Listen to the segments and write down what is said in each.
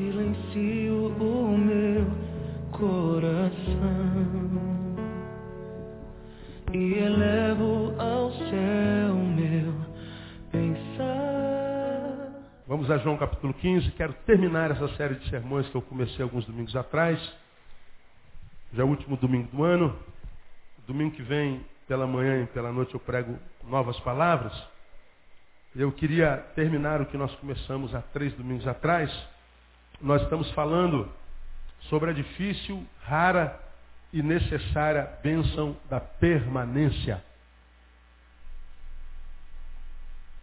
silencio o meu coração e elevo ao céu meu pensar. Vamos a João capítulo 15. Quero terminar essa série de sermões que eu comecei alguns domingos atrás. Já é o último domingo do ano. Domingo que vem, pela manhã e pela noite, eu prego novas palavras. Eu queria terminar o que nós começamos há três domingos atrás. Nós estamos falando sobre a difícil, rara e necessária bênção da permanência.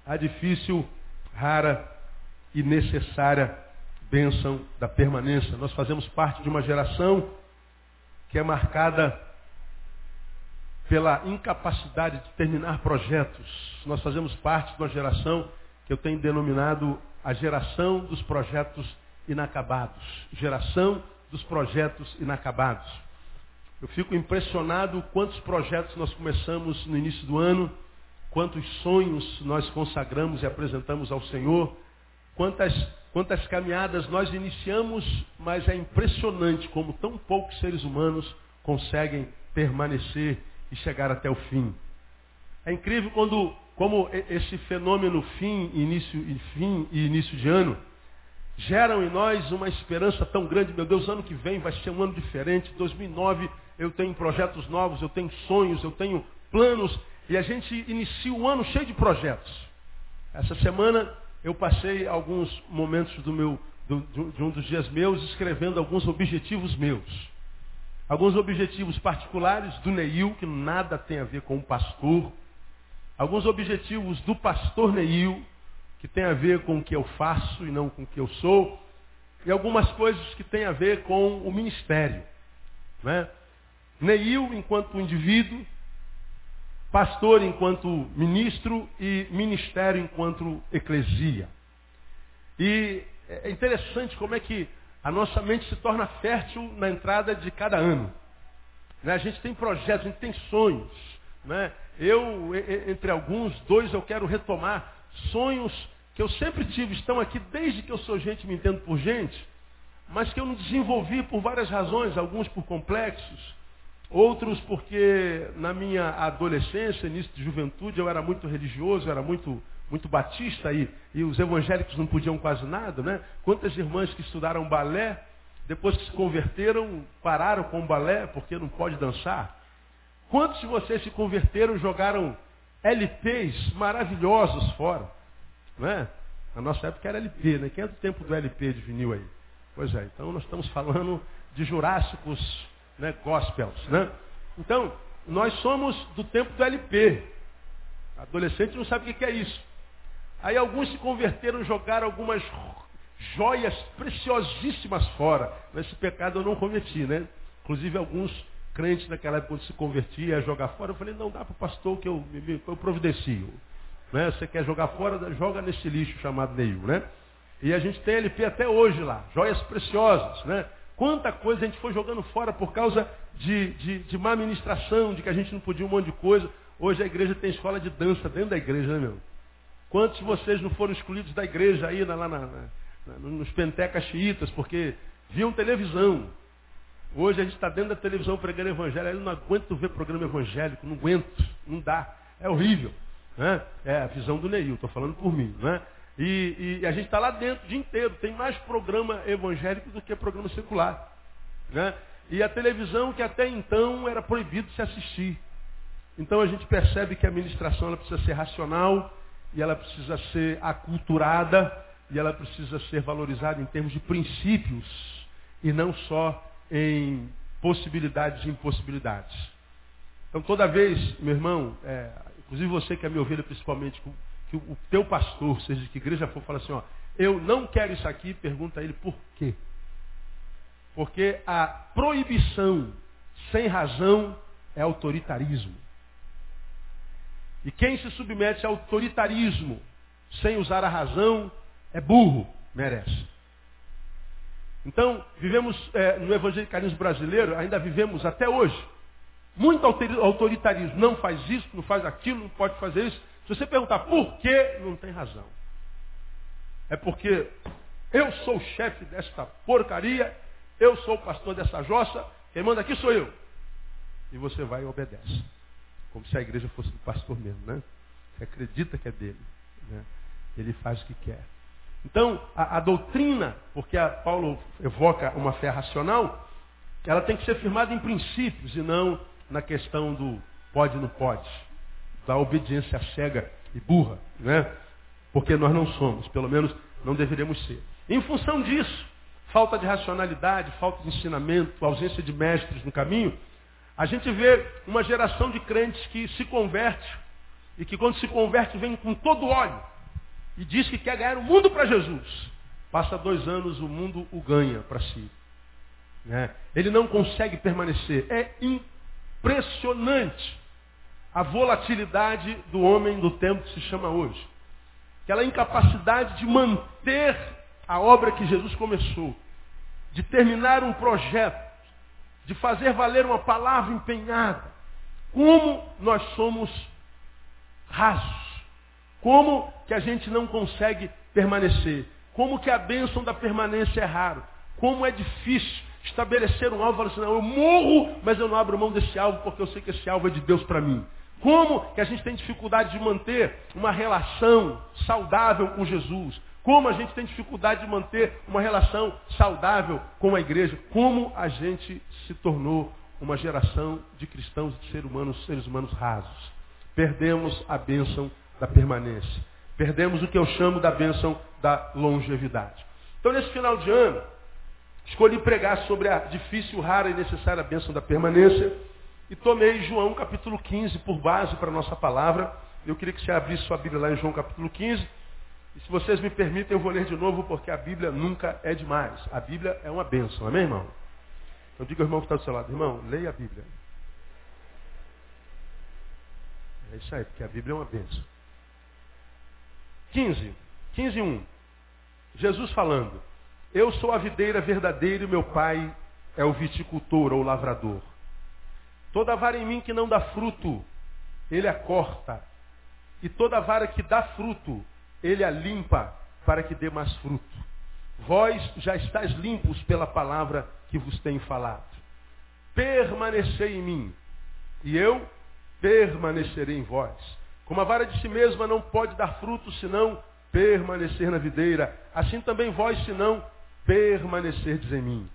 A difícil, rara e necessária bênção da permanência. Nós fazemos parte de uma geração que é marcada pela incapacidade de terminar projetos. Nós fazemos parte de uma geração que eu tenho denominado a geração dos projetos inacabados. Geração dos projetos inacabados. Eu fico impressionado quantos projetos nós começamos no início do ano, quantos sonhos nós consagramos e apresentamos ao Senhor, quantas, quantas caminhadas nós iniciamos, mas é impressionante como tão poucos seres humanos conseguem permanecer e chegar até o fim. É incrível quando, como esse fenômeno fim, início e fim e início de ano geram em nós uma esperança tão grande. Meu Deus, ano que vem vai ser um ano diferente. 2009 eu tenho projetos novos, eu tenho sonhos, eu tenho planos e a gente inicia o ano cheio de projetos. Essa semana eu passei alguns momentos do meu, do, de um dos dias meus escrevendo alguns objetivos meus. Alguns objetivos particulares do Neil, que nada tem a ver com o pastor. Alguns objetivos do pastor Neil, que tem a ver com o que eu faço e não com o que eu sou. E algumas coisas que têm a ver com o ministério. Né? Neil enquanto indivíduo, pastor enquanto ministro e ministério enquanto eclesia. E é interessante como é que a nossa mente se torna fértil na entrada de cada ano. Né? A gente tem projetos, a gente tem sonhos. Né? Eu, entre alguns, dois eu quero retomar sonhos que eu sempre tive, estão aqui desde que eu sou gente, me entendo por gente, mas que eu não desenvolvi por várias razões, alguns por complexos, outros porque na minha adolescência, início de juventude, eu era muito religioso, era muito muito batista e, e os evangélicos não podiam quase nada, né? Quantas irmãs que estudaram balé, depois que se converteram, pararam com o balé porque não pode dançar? Quantos de vocês se converteram jogaram LPs maravilhosos fora? Né? Na nossa época era LP, né? Quem é do tempo do LP de vinil aí? Pois é, então nós estamos falando de jurássicos né, gospels, né? Então, nós somos do tempo do LP. Adolescente não sabe o que é isso. Aí alguns se converteram, jogaram algumas joias preciosíssimas fora. Esse pecado eu não cometi, né? Inclusive alguns crentes naquela época, quando se convertia, ia jogar fora, eu falei, não dá para o pastor que eu, eu providencio. Né? Você quer jogar fora, joga nesse lixo chamado Neil, né? E a gente tem LP até hoje lá, joias preciosas, né? Quanta coisa a gente foi jogando fora por causa de, de, de má administração, de que a gente não podia um monte de coisa. Hoje a igreja tem escola de dança dentro da igreja, né, meu? Quantos de vocês não foram excluídos da igreja aí, lá na, na, nos pentecas xiitas, porque viam televisão? Hoje a gente está dentro da televisão pregando evangelho, eu não aguento ver programa evangélico, não aguento, não dá. É horrível. Né? É a visão do Neil, estou falando por mim. Né? E, e, a gente está lá dentro o dia inteiro. Tem mais programa evangélico do que programa secular. Né? E a televisão que até então era proibido se assistir. Então a gente percebe que a administração ela precisa ser racional, e ela precisa ser aculturada e ela precisa ser valorizada em termos de princípios e não só em possibilidades e impossibilidades. Então toda vez, meu irmão, é, inclusive você que é minha ovelha principalmente, que o teu pastor, seja de que igreja for, fala assim, ó, eu não quero isso aqui, pergunta a ele por quê. Porque a proibição sem razão é autoritarismo. E quem se submete ao autoritarismo sem usar a razão é burro, merece. Então, vivemos é, no evangelicalismo brasileiro, ainda vivemos até hoje, muito autoritarismo. Não faz isso, não faz aquilo, não pode fazer isso. Se você perguntar por quê, não tem razão. É porque Eu sou o chefe desta porcaria, eu sou o pastor dessa jossa, quem manda aqui sou eu. E você vai e obedece. Como se a igreja fosse do pastor mesmo, né? Você acredita que é dele. Né? Ele faz o que quer. Então, a, a doutrina, porque a Paulo evoca uma fé racional, ela tem que ser firmada em princípios e não na questão do pode ou não pode, da obediência cega e burra, né? Porque nós não somos, pelo menos não deveríamos ser. Em função disso, falta de racionalidade, falta de ensinamento, ausência de mestres no caminho, a gente vê uma geração de crentes que se converte e que quando se converte vem com todo óleo e diz que quer ganhar o mundo para Jesus. Passa dois anos, o mundo o ganha para si. Né? Ele não consegue permanecer. É impressionante a volatilidade do homem do tempo que se chama hoje. Aquela incapacidade de manter a obra que Jesus começou, de terminar um projeto, de fazer valer uma palavra empenhada. Como nós somos rasos. Como que a gente não consegue permanecer. Como que a bênção da permanência é raro. Como é difícil estabelecer um alvo e falar assim, não, eu morro, mas eu não abro mão desse alvo porque eu sei que esse alvo é de Deus para mim. Como que a gente tem dificuldade de manter uma relação saudável com Jesus? Como a gente tem dificuldade de manter uma relação saudável com a igreja? Como a gente se tornou uma geração de cristãos, de seres humanos, seres humanos rasos? Perdemos a bênção da permanência. Perdemos o que eu chamo da bênção da longevidade. Então, nesse final de ano, escolhi pregar sobre a difícil, rara e necessária bênção da permanência e tomei João capítulo 15 por base para a nossa palavra. Eu queria que você abrisse sua Bíblia lá em João capítulo 15. E se vocês me permitem, eu vou ler de novo, porque a Bíblia nunca é demais. A Bíblia é uma bênção, amém, irmão? Então diga ao irmão que está do seu lado, irmão, leia a Bíblia. É isso aí, porque a Bíblia é uma bênção. 15, 15, 1. Jesus falando, eu sou a videira verdadeira e meu pai é o viticultor ou lavrador. Toda vara em mim que não dá fruto, ele a corta. E toda vara que dá fruto, ele a limpa para que dê mais fruto. Vós já estáis limpos pela palavra que vos tenho falado. Permanecei em mim, e eu permanecerei em vós. Como a vara de si mesma não pode dar fruto senão permanecer na videira, assim também vós, senão permanecerdes em mim.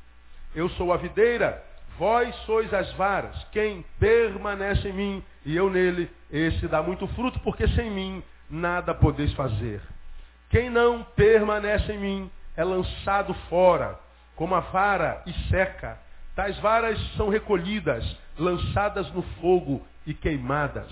Eu sou a videira, Vós sois as varas. Quem permanece em mim e eu nele, esse dá muito fruto, porque sem mim nada podeis fazer. Quem não permanece em mim é lançado fora, como a vara e seca. Tais varas são recolhidas, lançadas no fogo e queimadas.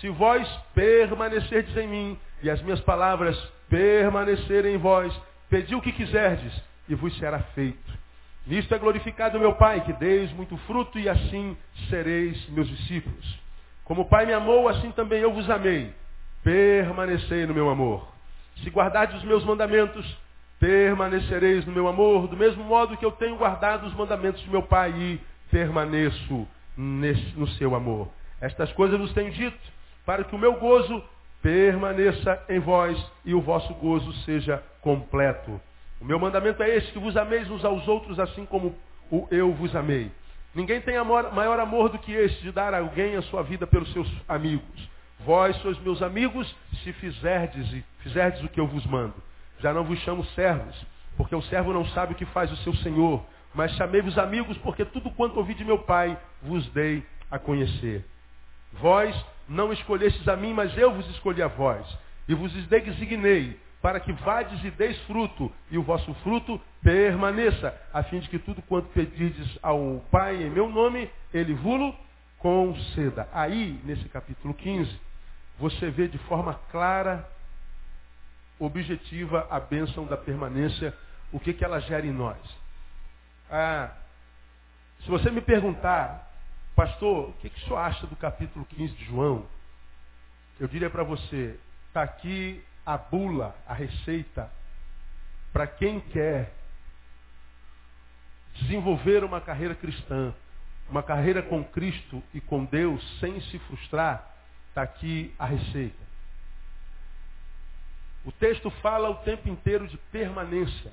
Se vós permanecerdes em mim e as minhas palavras permanecerem em vós, pedi o que quiserdes e vos será feito. Nisto é glorificado meu Pai, que deis muito fruto e assim sereis meus discípulos. Como o Pai me amou, assim também eu vos amei. Permanecei no meu amor. Se guardardes os meus mandamentos, permanecereis no meu amor, do mesmo modo que eu tenho guardado os mandamentos de meu Pai e permaneço nesse, no seu amor. Estas coisas vos tenho dito, para que o meu gozo permaneça em vós e o vosso gozo seja completo. O meu mandamento é este, que vos ameis uns aos outros assim como eu vos amei. Ninguém tem amor, maior amor do que este, de dar a alguém a sua vida pelos seus amigos. Vós sois meus amigos, se fizerdes fizerdes o que eu vos mando. Já não vos chamo servos, porque o servo não sabe o que faz o seu senhor. Mas chamei-vos amigos, porque tudo quanto ouvi de meu Pai vos dei a conhecer. Vós não escolhestes a mim, mas eu vos escolhi a vós. E vos designei para que vades e deis fruto, e o vosso fruto permaneça, a fim de que tudo quanto pedirdes ao Pai em meu nome, ele vulo conceda. Aí, nesse capítulo 15, você vê de forma clara, objetiva, a bênção da permanência, o que, que ela gera em nós. Ah, se você me perguntar, pastor, o que, que o senhor acha do capítulo 15 de João? Eu diria para você, está aqui a bula, a receita, para quem quer desenvolver uma carreira cristã, uma carreira com Cristo e com Deus sem se frustrar, está aqui a receita. O texto fala o tempo inteiro de permanência.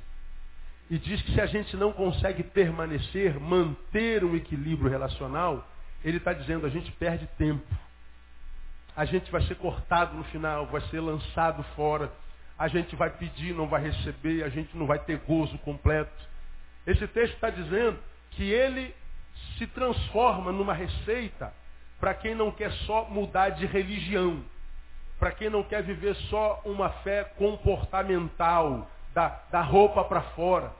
E diz que se a gente não consegue permanecer, manter um equilíbrio relacional, ele está dizendo a gente perde tempo. A gente vai ser cortado no final, vai ser lançado fora. A gente vai pedir, não vai receber, a gente não vai ter gozo completo. Esse texto está dizendo que ele se transforma numa receita para quem não quer só mudar de religião, para quem não quer viver só uma fé comportamental, da, da roupa para fora.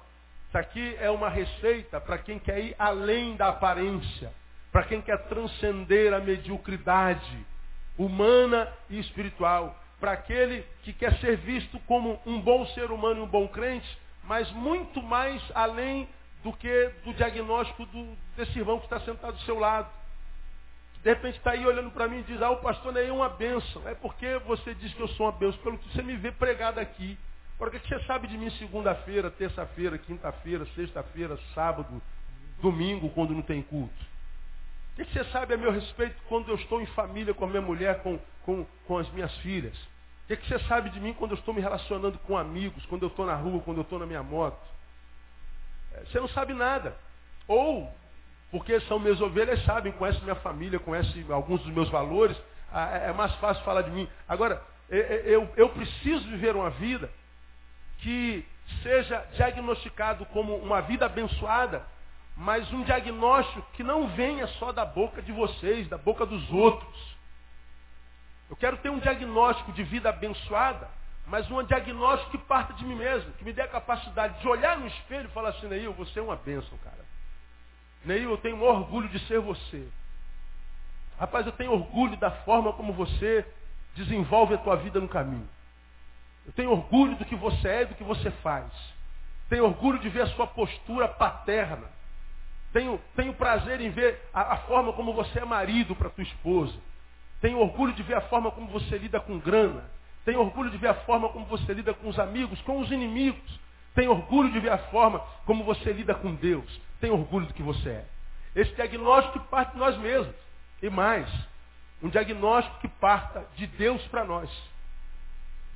Isso aqui é uma receita para quem quer ir além da aparência, para quem quer transcender a mediocridade humana e espiritual, para aquele que quer ser visto como um bom ser humano e um bom crente, mas muito mais além do que do diagnóstico do, desse irmão que está sentado do seu lado. De repente está aí olhando para mim e diz, ah, o pastor é uma bênção. É porque você diz que eu sou uma bênção, pelo que você me vê pregado aqui. Agora, o que você sabe de mim segunda-feira, terça-feira, quinta-feira, sexta-feira, sábado, domingo, quando não tem culto? O que você sabe a meu respeito quando eu estou em família com a minha mulher, com, com, com as minhas filhas? O que você sabe de mim quando eu estou me relacionando com amigos, quando eu estou na rua, quando eu estou na minha moto? É, você não sabe nada. Ou, porque são meus ovelhas, sabem, conhecem minha família, conhecem alguns dos meus valores, é, é mais fácil falar de mim. Agora, eu, eu preciso viver uma vida que seja diagnosticado como uma vida abençoada, mas um diagnóstico que não venha só da boca de vocês, da boca dos outros. Eu quero ter um diagnóstico de vida abençoada, mas um diagnóstico que parta de mim mesmo, que me dê a capacidade de olhar no espelho e falar assim, Neil, você é uma bênção, cara. Neil, eu tenho orgulho de ser você. Rapaz, eu tenho orgulho da forma como você desenvolve a tua vida no caminho. Eu tenho orgulho do que você é e do que você faz. Tenho orgulho de ver a sua postura paterna. Tenho, tenho prazer em ver a, a forma como você é marido para tua esposa. Tenho orgulho de ver a forma como você lida com grana. Tenho orgulho de ver a forma como você lida com os amigos, com os inimigos. Tenho orgulho de ver a forma como você lida com Deus. Tenho orgulho do que você é. Esse diagnóstico parte de nós mesmos. E mais, um diagnóstico que parta de Deus para nós.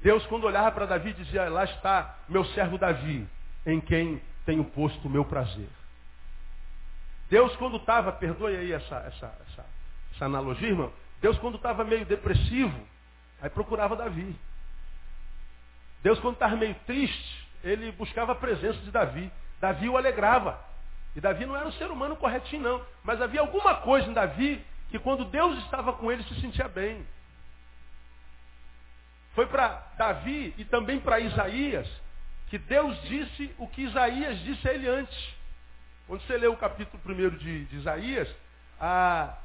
Deus, quando olhava para Davi, dizia: Lá está meu servo Davi, em quem tenho posto o meu prazer. Deus, quando estava, perdoe aí essa, essa, essa, essa analogia, irmão. Deus, quando estava meio depressivo, aí procurava Davi. Deus, quando estava meio triste, ele buscava a presença de Davi. Davi o alegrava. E Davi não era um ser humano corretinho, não. Mas havia alguma coisa em Davi que quando Deus estava com ele se sentia bem. Foi para Davi e também para Isaías que Deus disse o que Isaías disse a ele antes. Quando você lê o capítulo 1 de, de Isaías, a,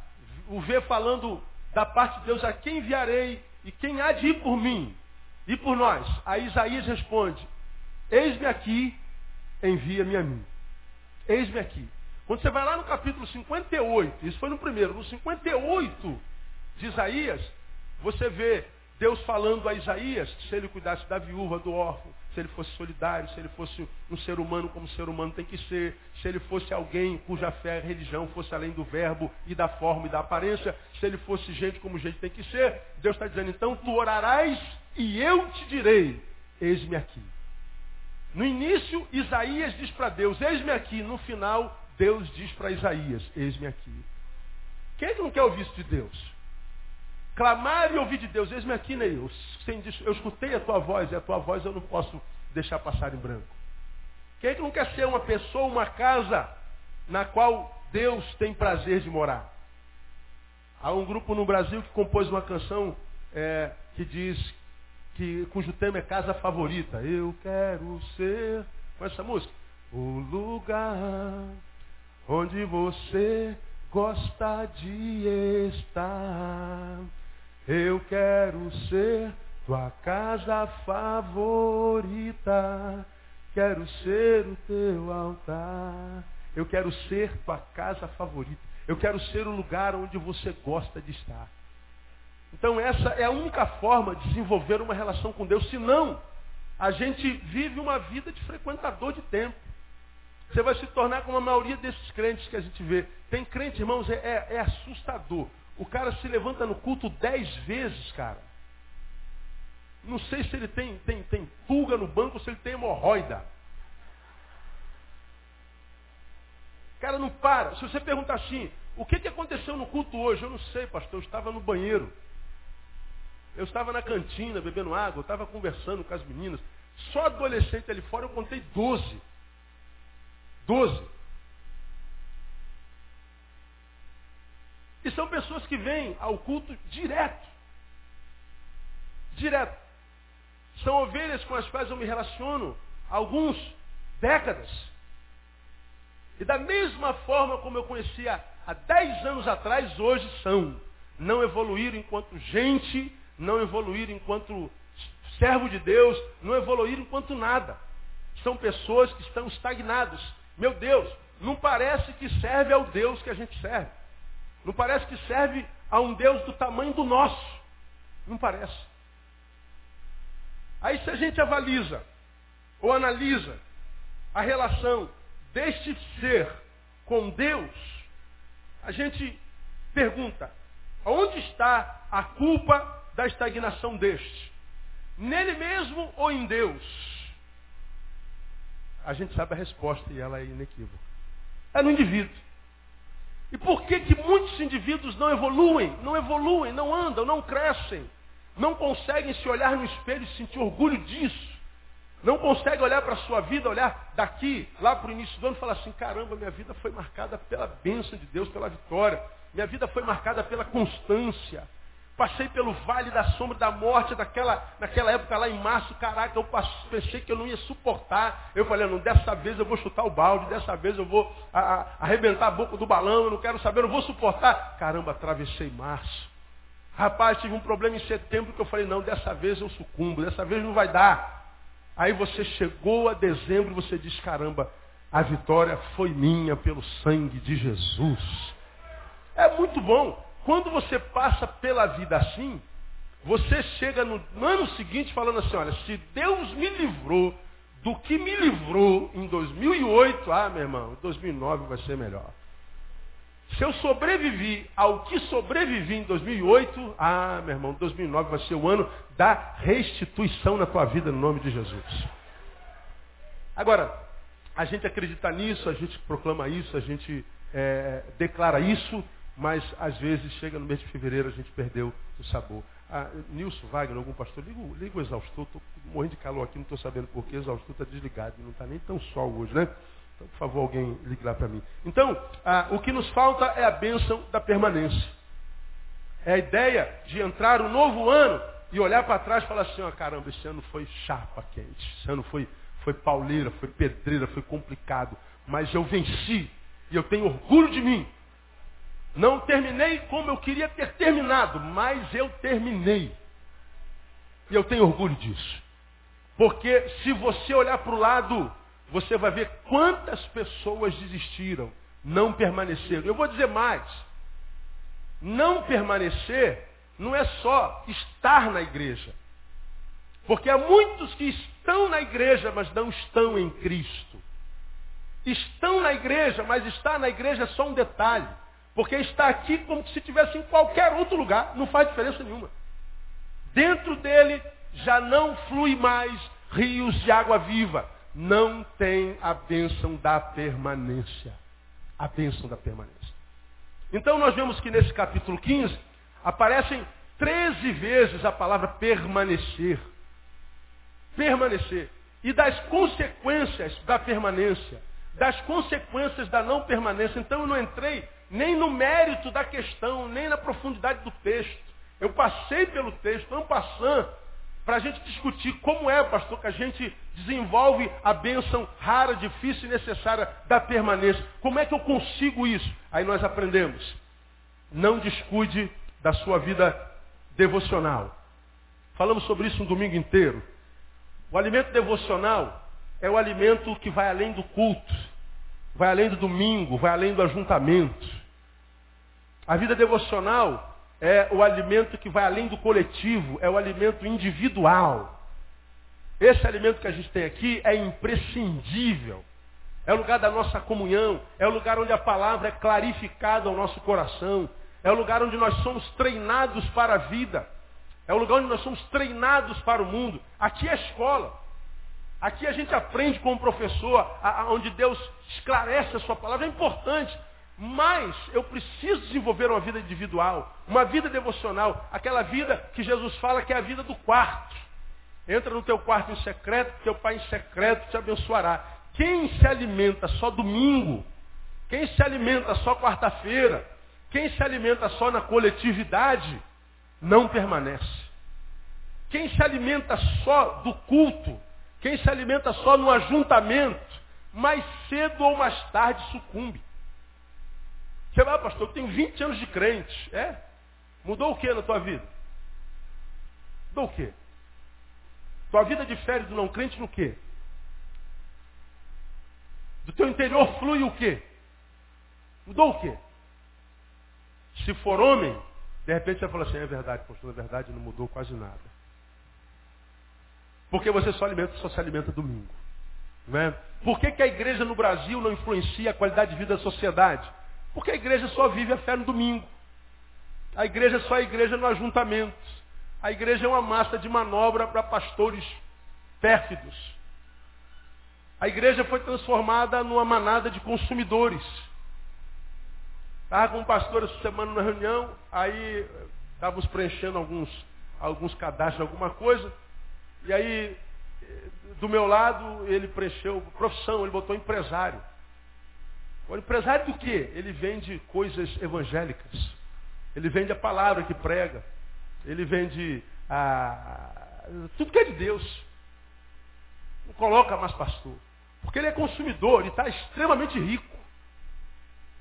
o vê falando da parte de Deus, a quem enviarei e quem há de ir por mim e por nós? Aí Isaías responde, eis-me aqui, envia-me a mim. Eis-me aqui. Quando você vai lá no capítulo 58, isso foi no primeiro, no 58 de Isaías, você vê Deus falando a Isaías, se ele cuidasse da viúva, do órfão, se ele fosse solidário, se ele fosse um ser humano como ser humano tem que ser, se ele fosse alguém cuja fé e religião fosse além do verbo e da forma e da aparência, se ele fosse gente como gente tem que ser, Deus está dizendo, então tu orarás e eu te direi, eis-me aqui. No início, Isaías diz para Deus, eis-me aqui. No final, Deus diz para Isaías, eis-me aqui. Quem é que não quer ouvir isso de Deus? Clamar e ouvir de Deus. Eis-me aqui, Neil. Eu escutei a tua voz e a tua voz eu não posso deixar passar em branco. Quem é que não quer ser uma pessoa, uma casa na qual Deus tem prazer de morar? Há um grupo no Brasil que compôs uma canção é, que diz que cujo tema é casa favorita. Eu quero ser. Com essa música? O lugar onde você gosta de estar. Eu quero ser tua casa favorita. Quero ser o teu altar. Eu quero ser tua casa favorita. Eu quero ser o lugar onde você gosta de estar. Então essa é a única forma de desenvolver uma relação com Deus. Senão, a gente vive uma vida de frequentador de templo. Você vai se tornar como a maioria desses crentes que a gente vê. Tem crente, irmãos, é, é, é assustador. O cara se levanta no culto dez vezes, cara. Não sei se ele tem, tem, tem pulga no banco ou se ele tem hemorroida. Cara não para. Se você perguntar assim, o que, que aconteceu no culto hoje? Eu não sei, pastor, eu estava no banheiro. Eu estava na cantina bebendo água, eu estava conversando com as meninas. Só adolescente ali fora eu contei 12. 12. E são pessoas que vêm ao culto direto. Direto. São ovelhas com as quais eu me relaciono há alguns décadas. E da mesma forma como eu conhecia há 10 anos atrás, hoje são. Não evoluíram enquanto gente, não evoluíram enquanto servo de Deus, não evoluíram enquanto nada. São pessoas que estão estagnados. Meu Deus, não parece que serve ao Deus que a gente serve. Não parece que serve a um Deus do tamanho do nosso. Não parece. Aí se a gente avaliza ou analisa a relação deste ser com Deus, a gente pergunta, onde está a culpa da estagnação deste? Nele mesmo ou em Deus? A gente sabe a resposta e ela é inequívoca. É no indivíduo. E por que, que muitos indivíduos não evoluem, não evoluem, não andam, não crescem, não conseguem se olhar no espelho e sentir orgulho disso? Não conseguem olhar para a sua vida, olhar daqui, lá para o início do ano e falar assim, caramba, minha vida foi marcada pela bênção de Deus, pela vitória. Minha vida foi marcada pela constância. Passei pelo vale da sombra da morte, daquela, naquela época lá em março, caraca, eu pensei que eu não ia suportar. Eu falei, não, dessa vez eu vou chutar o balde, dessa vez eu vou a, a, arrebentar a boca do balão, eu não quero saber, eu não vou suportar. Caramba, atravessei março. Rapaz, tive um problema em setembro que eu falei, não, dessa vez eu sucumbo, dessa vez não vai dar. Aí você chegou a dezembro e você diz, caramba, a vitória foi minha pelo sangue de Jesus. É muito bom. Quando você passa pela vida assim, você chega no ano seguinte falando assim, olha, se Deus me livrou do que me livrou em 2008, ah, meu irmão, 2009 vai ser melhor. Se eu sobrevivi ao que sobrevivi em 2008, ah, meu irmão, 2009 vai ser o ano da restituição na tua vida, no nome de Jesus. Agora, a gente acredita nisso, a gente proclama isso, a gente é, declara isso, mas às vezes chega no mês de fevereiro a gente perdeu o sabor. Ah, Nilson Wagner, algum pastor, liga, liga o exaustor, estou morrendo de calor aqui, não estou sabendo porquê, o exaustor está desligado, não está nem tão sol hoje, né? Então, por favor, alguém ligue lá para mim. Então, ah, o que nos falta é a bênção da permanência. É a ideia de entrar um novo ano e olhar para trás e falar assim, ó, oh, caramba, esse ano foi chapa quente, esse ano foi, foi pauleira, foi pedreira, foi complicado, mas eu venci e eu tenho orgulho de mim, não terminei como eu queria ter terminado, mas eu terminei. E eu tenho orgulho disso. Porque se você olhar para o lado, você vai ver quantas pessoas desistiram, não permaneceram. Eu vou dizer mais. Não permanecer não é só estar na igreja. Porque há muitos que estão na igreja, mas não estão em Cristo. Estão na igreja, mas estar na igreja é só um detalhe. Porque está aqui como se estivesse em qualquer outro lugar, não faz diferença nenhuma. Dentro dele já não flui mais rios de água viva. Não tem a bênção da permanência. A bênção da permanência. Então nós vemos que nesse capítulo 15 aparecem 13 vezes a palavra permanecer. Permanecer. E das consequências da permanência. Das consequências da não permanência. Então eu não entrei nem no mérito da questão, nem na profundidade do texto. Eu passei pelo texto, não passando, para a gente discutir como é, pastor, que a gente desenvolve a bênção rara, difícil e necessária da permanência. Como é que eu consigo isso? Aí nós aprendemos. Não descuide da sua vida devocional. Falamos sobre isso um domingo inteiro. O alimento devocional é o alimento que vai além do culto, vai além do domingo, vai além do ajuntamento. A vida devocional é o alimento que vai além do coletivo, é o alimento individual. Esse alimento que a gente tem aqui é imprescindível. É o lugar da nossa comunhão, é o lugar onde a palavra é clarificada ao nosso coração, é o lugar onde nós somos treinados para a vida. É o lugar onde nós somos treinados para o mundo. Aqui é a escola. Aqui a gente aprende com o professor, a, a, onde Deus esclarece a sua palavra. É importante. Mas eu preciso desenvolver uma vida individual, uma vida devocional, aquela vida que Jesus fala que é a vida do quarto. Entra no teu quarto em secreto, teu pai em secreto te abençoará. Quem se alimenta só domingo, quem se alimenta só quarta-feira, quem se alimenta só na coletividade, não permanece. Quem se alimenta só do culto, quem se alimenta só no ajuntamento, mais cedo ou mais tarde sucumbe. Você vai, pastor, eu tenho 20 anos de crente. É? Mudou o que na tua vida? Mudou o quê? Tua vida difere do não crente no quê? Do teu interior flui o quê? Mudou o quê? Se for homem, de repente você fala assim, é verdade, pastor, na verdade não mudou quase nada. Porque você só alimenta, só se alimenta domingo. Não é? Por que, que a igreja no Brasil não influencia a qualidade de vida da sociedade? Porque a igreja só vive a fé no domingo. A igreja só é igreja no ajuntamento. A igreja é uma massa de manobra para pastores pérfidos. A igreja foi transformada numa manada de consumidores. Estava com um pastor essa semana na reunião, aí estávamos preenchendo alguns, alguns cadastros, alguma coisa, e aí, do meu lado, ele preencheu profissão, ele botou empresário. O empresário do quê? Ele vende coisas evangélicas. Ele vende a palavra que prega. Ele vende a... tudo que é de Deus. Não coloca mais pastor. Porque ele é consumidor, ele está extremamente rico.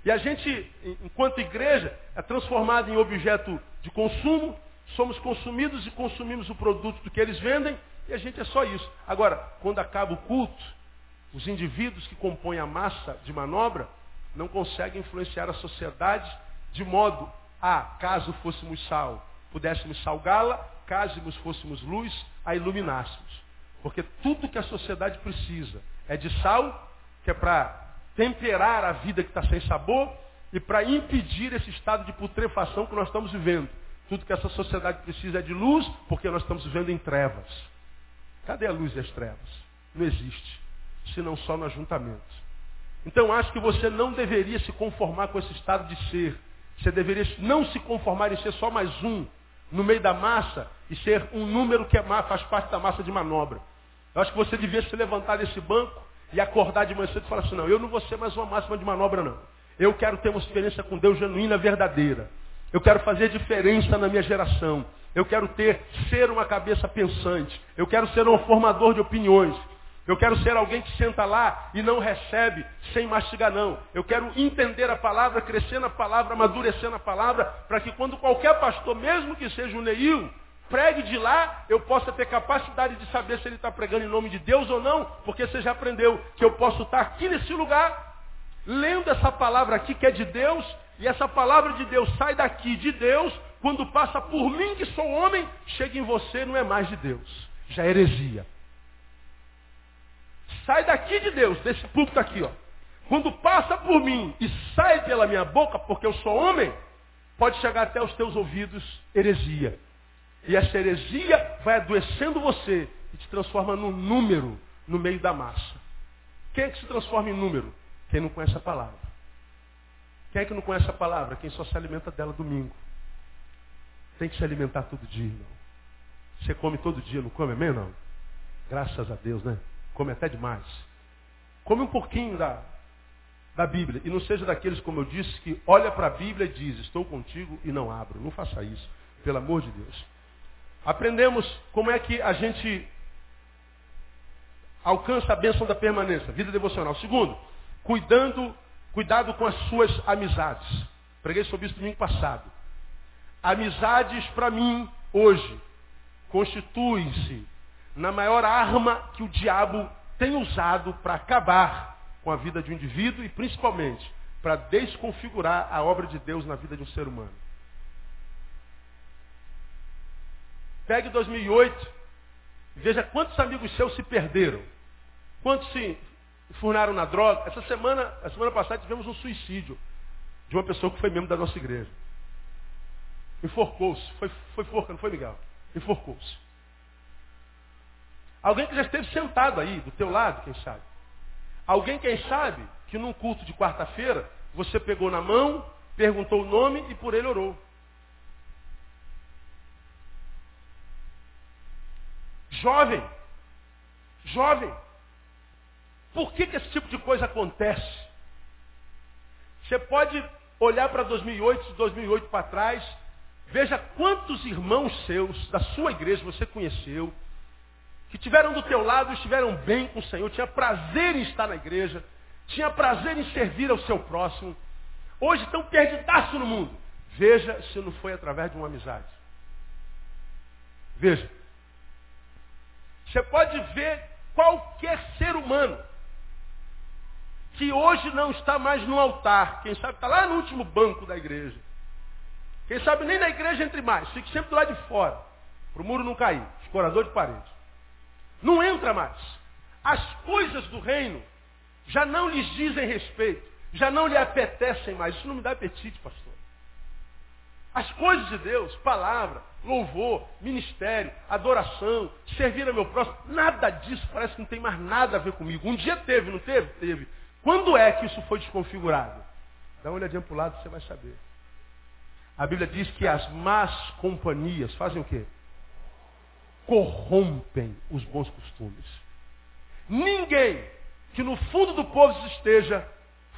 E a gente, enquanto igreja, é transformado em objeto de consumo, somos consumidos e consumimos o produto do que eles vendem, e a gente é só isso. Agora, quando acaba o culto, os indivíduos que compõem a massa de manobra não conseguem influenciar a sociedade de modo a, caso fôssemos sal, pudéssemos salgá-la, caso fôssemos luz, a iluminássemos. Porque tudo que a sociedade precisa é de sal, que é para temperar a vida que está sem sabor e para impedir esse estado de putrefação que nós estamos vivendo. Tudo que essa sociedade precisa é de luz, porque nós estamos vivendo em trevas. Cadê a luz das trevas? Não existe, senão só no ajuntamento. Então acho que você não deveria se conformar com esse estado de ser. Você deveria não se conformar em ser só mais um no meio da massa e ser um número que é faz parte da massa de manobra. Eu acho que você devia se levantar desse banco e acordar de manhã cedo e falar assim, não, eu não vou ser mais uma máxima de manobra, não. Eu quero ter uma experiência com Deus genuína, verdadeira. Eu quero fazer diferença na minha geração. Eu quero ter, ser uma cabeça pensante. Eu quero ser um formador de opiniões. Eu quero ser alguém que senta lá e não recebe sem mastigar, não. Eu quero entender a palavra, crescer na palavra, amadurecer na palavra, para que quando qualquer pastor, mesmo que seja um Neil, pregue de lá, eu possa ter capacidade de saber se ele está pregando em nome de Deus ou não, porque você já aprendeu que eu posso estar aqui nesse lugar, lendo essa palavra aqui que é de Deus, e essa palavra de Deus sai daqui de Deus, quando passa por mim que sou homem, chega em você, não é mais de Deus. Já é heresia. Sai daqui de Deus, desse púlpito aqui, ó. Quando passa por mim e sai pela minha boca, porque eu sou homem, pode chegar até os teus ouvidos heresia. E essa heresia vai adoecendo você e te transforma num número no meio da massa. Quem é que se transforma em número? Quem não conhece a palavra. Quem é que não conhece a palavra? Quem só se alimenta dela domingo. Tem que se alimentar todo dia, irmão. Você come todo dia, não come, amém, não? Graças a Deus, né? Come até demais. Come um pouquinho da, da Bíblia. E não seja daqueles, como eu disse, que olha para a Bíblia e diz, estou contigo e não abro. Não faça isso, pelo amor de Deus. Aprendemos como é que a gente alcança a bênção da permanência, vida devocional. Segundo, cuidando, cuidado com as suas amizades. Preguei sobre isso domingo passado. Amizades, para mim, hoje, constituem-se na maior arma que o diabo tem usado para acabar com a vida de um indivíduo e principalmente para desconfigurar a obra de Deus na vida de um ser humano. Pegue 2008 e veja quantos amigos seus se perderam. Quantos se furnaram na droga. Essa semana, a semana passada tivemos um suicídio de uma pessoa que foi membro da nossa igreja. Enforcou-se. Foi, foi forca, não foi, Miguel? enforcou-se. Alguém que já esteve sentado aí, do teu lado, quem sabe. Alguém, quem sabe, que num culto de quarta-feira, você pegou na mão, perguntou o nome e por ele orou. Jovem, jovem, por que, que esse tipo de coisa acontece? Você pode olhar para 2008, 2008 para trás, veja quantos irmãos seus da sua igreja você conheceu, que tiveram do teu lado, estiveram bem com o Senhor, tinha prazer em estar na igreja, tinha prazer em servir ao seu próximo. Hoje estão perdidaço no mundo. Veja se não foi através de uma amizade. Veja. Você pode ver qualquer ser humano que hoje não está mais no altar. Quem sabe está lá no último banco da igreja. Quem sabe nem na igreja entre mais. Fique sempre do lado de fora. Para o muro não cair. Escorador de parede. Não entra mais. As coisas do reino já não lhes dizem respeito. Já não lhe apetecem mais. Isso não me dá apetite, pastor. As coisas de Deus, palavra, louvor, ministério, adoração, servir ao meu próximo, nada disso parece que não tem mais nada a ver comigo. Um dia teve, não teve? Teve. Quando é que isso foi desconfigurado? Dá uma olhadinha para o lado, você vai saber. A Bíblia diz que as más companhias fazem o quê? Corrompem os bons costumes. Ninguém que no fundo do povo esteja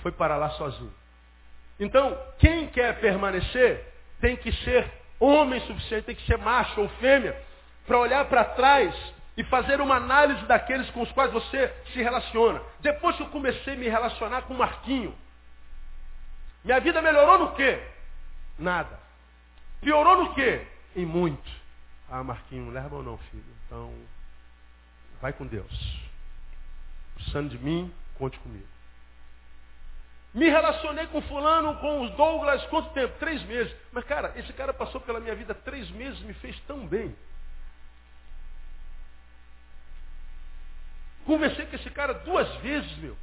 foi para lá sozinho. Então, quem quer permanecer tem que ser homem suficiente, tem que ser macho ou fêmea, para olhar para trás e fazer uma análise daqueles com os quais você se relaciona. Depois que eu comecei a me relacionar com o Marquinho, minha vida melhorou no quê? Nada. Piorou no quê? Em muito. Ah, Marquinho, leva ou não, filho? Então, vai com Deus. Precisando de mim, conte comigo. Me relacionei com fulano, com os Douglas, quanto tempo? Três meses. Mas, cara, esse cara passou pela minha vida três meses, me fez tão bem. Conversei com esse cara duas vezes, meu.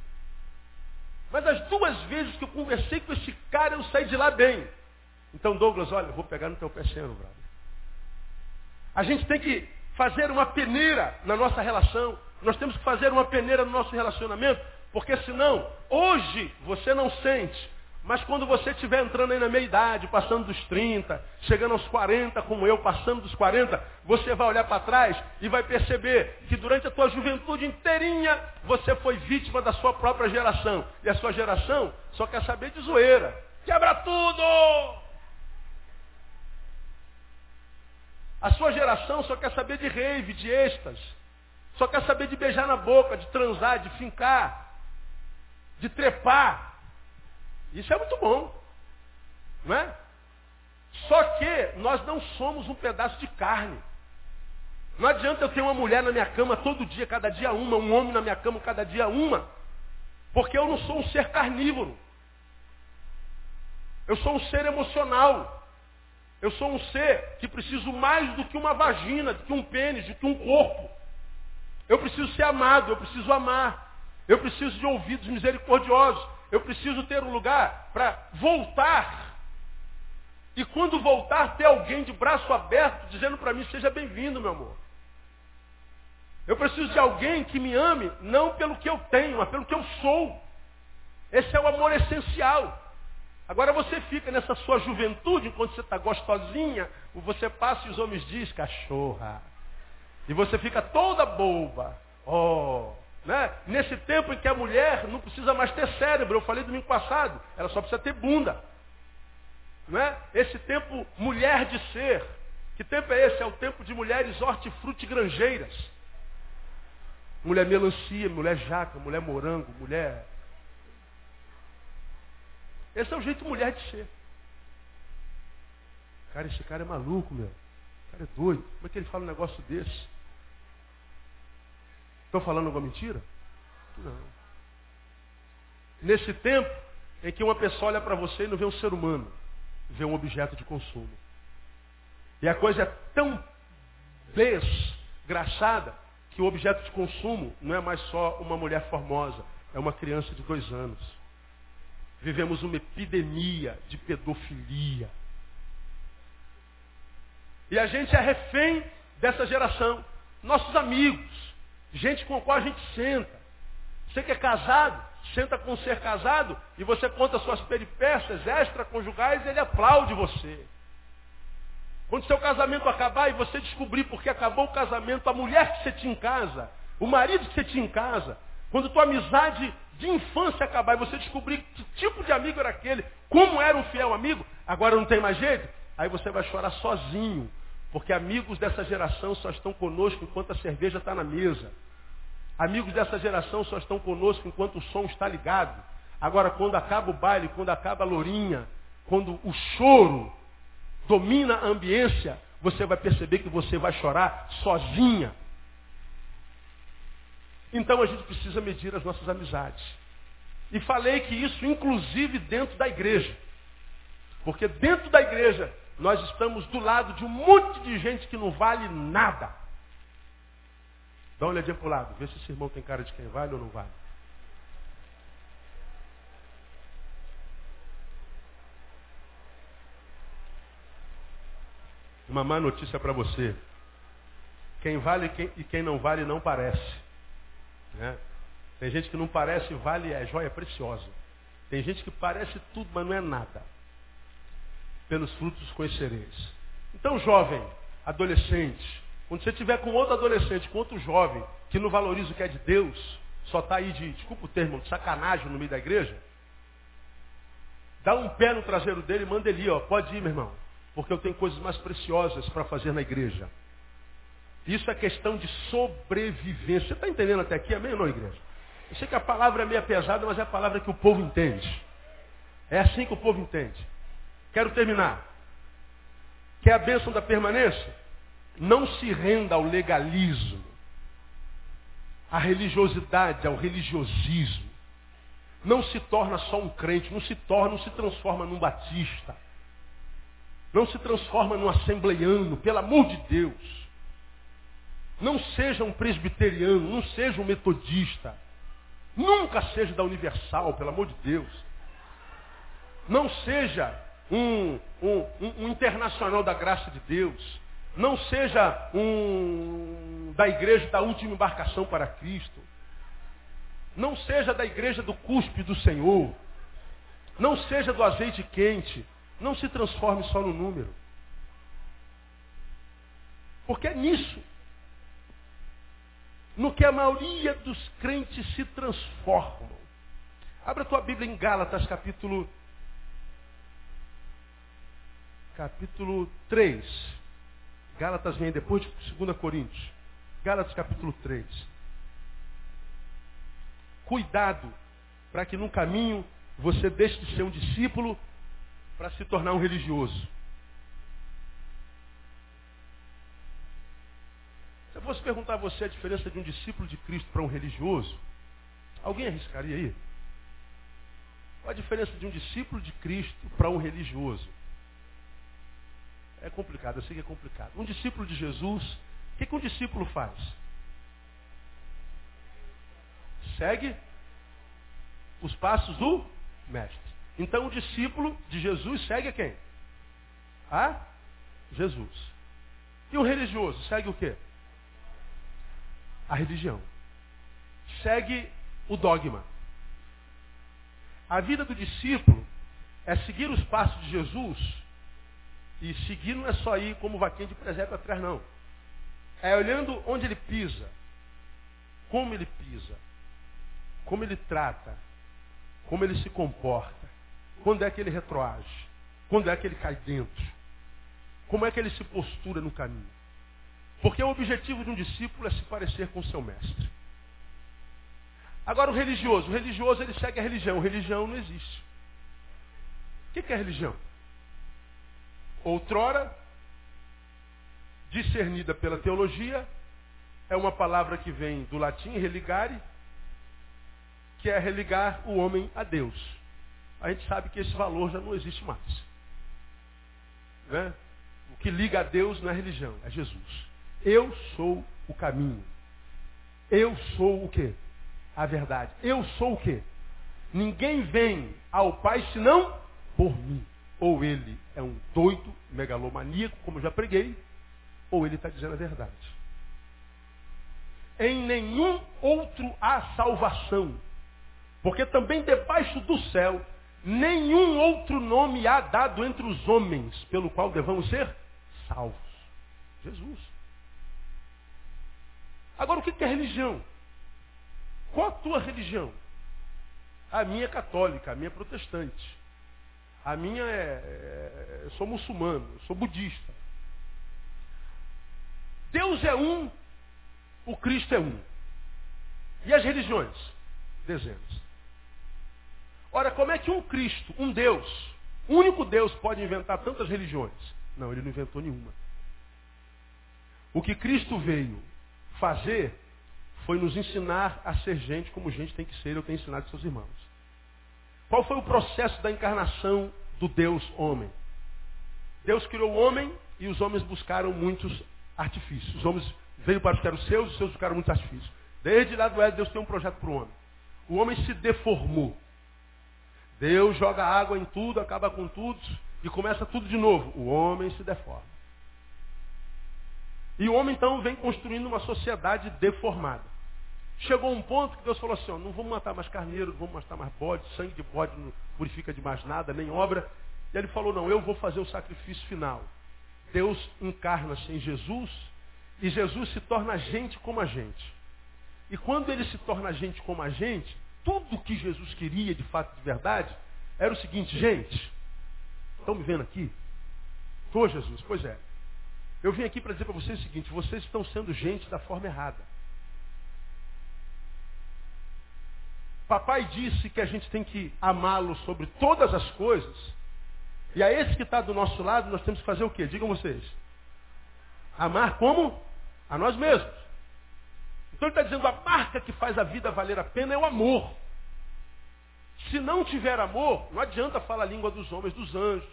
Mas as duas vezes que eu conversei com esse cara, eu saí de lá bem. Então, Douglas, olha, eu vou pegar no teu pé sendo, brother. A gente tem que fazer uma peneira na nossa relação. Nós temos que fazer uma peneira no nosso relacionamento, porque senão, hoje você não sente, mas quando você estiver entrando aí na meia idade, passando dos 30, chegando aos 40, como eu, passando dos 40, você vai olhar para trás e vai perceber que durante a tua juventude inteirinha, você foi vítima da sua própria geração. E a sua geração só quer saber de zoeira. Quebra tudo! A sua geração só quer saber de rave, de êxtase. Só quer saber de beijar na boca, de transar, de fincar, de trepar. Isso é muito bom. Não é? Só que nós não somos um pedaço de carne. Não adianta eu ter uma mulher na minha cama todo dia, cada dia uma, um homem na minha cama cada dia uma. Porque eu não sou um ser carnívoro. Eu sou um ser emocional. Eu sou um ser que preciso mais do que uma vagina, do que um pênis, do que um corpo. Eu preciso ser amado, eu preciso amar. Eu preciso de ouvidos misericordiosos. Eu preciso ter um lugar para voltar. E quando voltar, ter alguém de braço aberto dizendo para mim, seja bem-vindo, meu amor. Eu preciso de alguém que me ame, não pelo que eu tenho, mas pelo que eu sou. Esse é o amor essencial. Agora você fica nessa sua juventude, enquanto você está gostosinha, você passa e os homens dizem, cachorra. E você fica toda boba. Oh, né? Nesse tempo em que a mulher não precisa mais ter cérebro, eu falei domingo passado, ela só precisa ter bunda. Né? Esse tempo mulher de ser. Que tempo é esse? É o tempo de mulheres hortifrutigranjeiras. Mulher melancia, mulher jaca, mulher morango, mulher. Esse é o jeito mulher de ser. Cara, esse cara é maluco, meu. O cara é doido. Como é que ele fala um negócio desse? Estou falando alguma mentira? Não. Nesse tempo em que uma pessoa olha para você e não vê um ser humano, vê um objeto de consumo. E a coisa é tão desgraçada que o objeto de consumo não é mais só uma mulher formosa, é uma criança de dois anos. Vivemos uma epidemia de pedofilia. E a gente é refém dessa geração. Nossos amigos, gente com a qual a gente senta. Você que é casado, senta com ser casado e você conta suas peripécias extraconjugais, ele aplaude você. Quando seu casamento acabar e você descobrir porque acabou o casamento, a mulher que você tinha em casa, o marido que você tinha em casa, quando tua amizade de infância acabar e você descobrir que tipo de amigo era aquele, como era um fiel amigo, agora não tem mais jeito, aí você vai chorar sozinho, porque amigos dessa geração só estão conosco enquanto a cerveja está na mesa. Amigos dessa geração só estão conosco enquanto o som está ligado. Agora, quando acaba o baile, quando acaba a lourinha, quando o choro domina a ambiência, você vai perceber que você vai chorar sozinha. Então a gente precisa medir as nossas amizades. E falei que isso inclusive dentro da igreja. Porque dentro da igreja nós estamos do lado de um monte de gente que não vale nada. Dá uma olhadinha para o lado, vê se esse irmão tem cara de quem vale ou não vale. Uma má notícia para você. Quem vale e quem não vale não parece. Né? Tem gente que não parece vale é joia preciosa. Tem gente que parece tudo, mas não é nada. Pelos frutos conhecereis. Então, jovem, adolescente, quando você estiver com outro adolescente, com outro jovem, que não valoriza o que é de Deus, só está aí de, desculpa o termo, de sacanagem no meio da igreja, dá um pé no traseiro dele e manda ele ó, pode ir, meu irmão porque eu tenho coisas mais preciosas para fazer na igreja. Isso é questão de sobrevivência. Você está entendendo até aqui, amém ou não, igreja? Eu sei que a palavra é meio pesada, mas é a palavra que o povo entende. É assim que o povo entende. Quero terminar. Quer a bênção da permanência? Não se renda ao legalismo, à religiosidade, ao religiosismo. Não se torna só um crente, não se torna, não se transforma num batista. Não se transforma num assembleiano, pelo amor de Deus. Não seja um presbiteriano, não seja um metodista. Nunca seja da Universal, pelo amor de Deus. Não seja um, um, um, internacional da graça de Deus. Não seja um da igreja da última embarcação para Cristo. Não seja da igreja do cuspe do Senhor. Não seja do azeite quente. Não se transforme só no número. Porque é nisso. No que a maioria dos crentes se transformam. Abra tua Bíblia em Gálatas, capítulo. Capítulo 3. Gálatas vem depois de 2 Coríntios. Gálatas, capítulo 3. Cuidado para que no caminho você deixe de ser um discípulo para se tornar um religioso. Eu fosse perguntar a você a diferença de um discípulo de Cristo para um religioso, alguém arriscaria aí? Qual a diferença de um discípulo de Cristo para um religioso? É complicado, eu sei que é complicado. Um discípulo de Jesus, o que, que um discípulo faz? Segue os passos do mestre. Então o discípulo de Jesus segue a quem? A Jesus. E o religioso segue o quê? A religião. Segue o dogma. A vida do discípulo é seguir os passos de Jesus. E seguir não é só ir como vaquinha de presépio atrás, não. É olhando onde ele pisa, como ele pisa, como ele trata, como ele se comporta. Quando é que ele retroage? Quando é que ele cai dentro? Como é que ele se postura no caminho? Porque o objetivo de um discípulo é se parecer com o seu mestre. Agora o religioso, o religioso ele segue a religião, a religião não existe. O que é religião? Outrora, discernida pela teologia, é uma palavra que vem do latim religare, que é religar o homem a Deus a gente sabe que esse valor já não existe mais. Né? O que liga a Deus não é religião, é Jesus. Eu sou o caminho. Eu sou o quê? A verdade. Eu sou o quê? Ninguém vem ao Pai senão por mim. Ou ele é um doido, megalomaníaco, como já preguei, ou ele está dizendo a verdade. Em nenhum outro há salvação. Porque também debaixo do céu, nenhum outro nome há dado entre os homens pelo qual devamos ser salvos. Jesus. Agora, o que é religião? Qual a tua religião? A minha é católica, a minha é protestante. A minha é, é eu sou muçulmano, eu sou budista. Deus é um, o Cristo é um. E as religiões? Dezenas. Ora, como é que um Cristo, um Deus, único Deus pode inventar tantas religiões? Não, ele não inventou nenhuma. O que Cristo veio fazer foi nos ensinar a ser gente como gente tem que ser, eu tenho ensinado seus irmãos. Qual foi o processo da encarnação do Deus homem? Deus criou o homem e os homens buscaram muitos artifícios. Os homens veio para buscar os seus, os seus buscaram muitos artifícios. Desde lá do Éden, Deus tem um projeto para o homem. O homem se deformou. Deus joga água em tudo, acaba com tudo e começa tudo de novo. O homem se deforma. E o homem então vem construindo uma sociedade deformada. Chegou um ponto que Deus falou assim, ó, não vamos matar mais carneiro, não vamos matar mais bode, sangue de bode não purifica de mais nada, nem obra. E ele falou, não, eu vou fazer o sacrifício final. Deus encarna-se em Jesus e Jesus se torna gente como a gente. E quando ele se torna gente como a gente, tudo que Jesus queria de fato de verdade era o seguinte, gente, estão me vendo aqui? Tô, Jesus, pois é. Eu vim aqui para dizer para vocês o seguinte, vocês estão sendo gente da forma errada. Papai disse que a gente tem que amá-lo sobre todas as coisas. E a esse que está do nosso lado, nós temos que fazer o quê? Digam vocês. Amar como? A nós mesmos. Então ele está dizendo, a marca que faz a vida valer a pena é o amor. Se não tiver amor, não adianta falar a língua dos homens, dos anjos,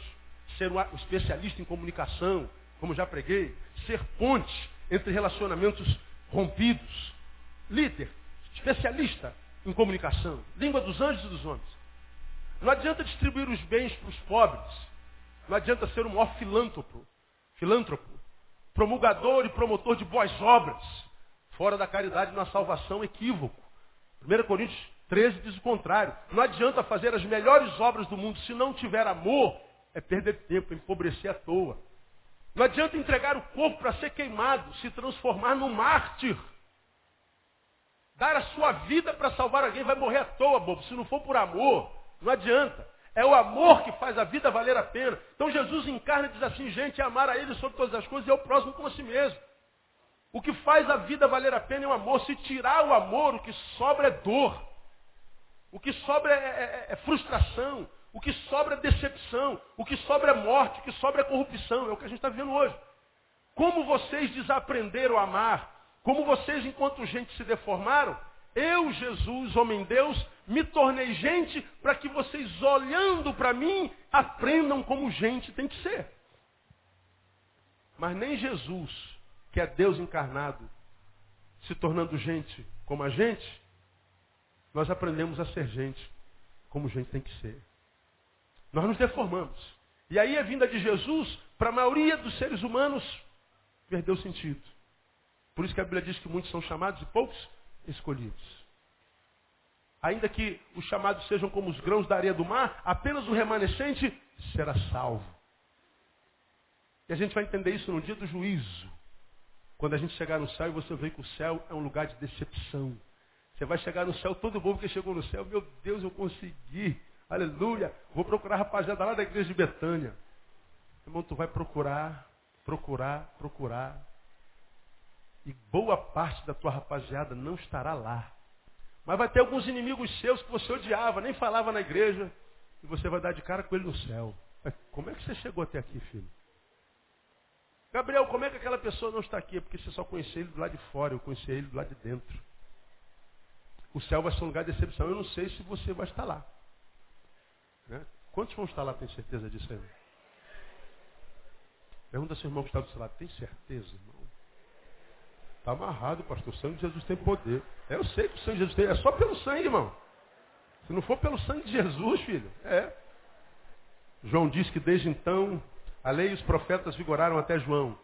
ser um especialista em comunicação, como já preguei, ser ponte entre relacionamentos rompidos, líder, especialista em comunicação, língua dos anjos e dos homens. Não adianta distribuir os bens para os pobres. Não adianta ser um maior filântropo, filântropo, promulgador e promotor de boas obras. Fora da caridade na salvação, equívoco. 1 Coríntios 13 diz o contrário. Não adianta fazer as melhores obras do mundo se não tiver amor. É perder tempo, empobrecer à toa. Não adianta entregar o corpo para ser queimado, se transformar num mártir. Dar a sua vida para salvar alguém vai morrer à toa, bobo. Se não for por amor, não adianta. É o amor que faz a vida valer a pena. Então Jesus encarna e diz assim, gente, amar a Ele sobre todas as coisas e ao próximo como a si mesmo. O que faz a vida valer a pena é o amor. Se tirar o amor, o que sobra é dor. O que sobra é, é, é frustração. O que sobra é decepção. O que sobra é morte. O que sobra é corrupção. É o que a gente está vivendo hoje. Como vocês desaprenderam a amar. Como vocês, enquanto gente, se deformaram. Eu, Jesus, homem Deus, me tornei gente para que vocês, olhando para mim, aprendam como gente tem que ser. Mas nem Jesus que é Deus encarnado, se tornando gente como a gente, nós aprendemos a ser gente como gente tem que ser. Nós nos deformamos. E aí a vinda de Jesus, para a maioria dos seres humanos, perdeu sentido. Por isso que a Bíblia diz que muitos são chamados e poucos escolhidos. Ainda que os chamados sejam como os grãos da areia do mar, apenas o remanescente será salvo. E a gente vai entender isso no dia do juízo. Quando a gente chegar no céu e você vê que o céu é um lugar de decepção. Você vai chegar no céu, todo mundo que chegou no céu, meu Deus, eu consegui. Aleluia. Vou procurar a rapaziada lá da igreja de Betânia. Irmão, tu vai procurar, procurar, procurar. E boa parte da tua rapaziada não estará lá. Mas vai ter alguns inimigos seus que você odiava, nem falava na igreja. E você vai dar de cara com ele no céu. Como é que você chegou até aqui, filho? Gabriel, como é que aquela pessoa não está aqui? Porque você só conhecia ele do lado de fora, eu conhecia ele do lado de dentro. O céu vai ser um lugar de decepção. Eu não sei se você vai estar lá. Né? Quantos vão estar lá, tem certeza disso aí? Pergunta seu irmão que está do seu lado. Tem certeza, irmão? Está amarrado, pastor. O sangue de Jesus tem poder. Eu sei que o sangue de Jesus tem. É só pelo sangue, irmão. Se não for pelo sangue de Jesus, filho. É. João diz que desde então a lei e os profetas vigoraram até João.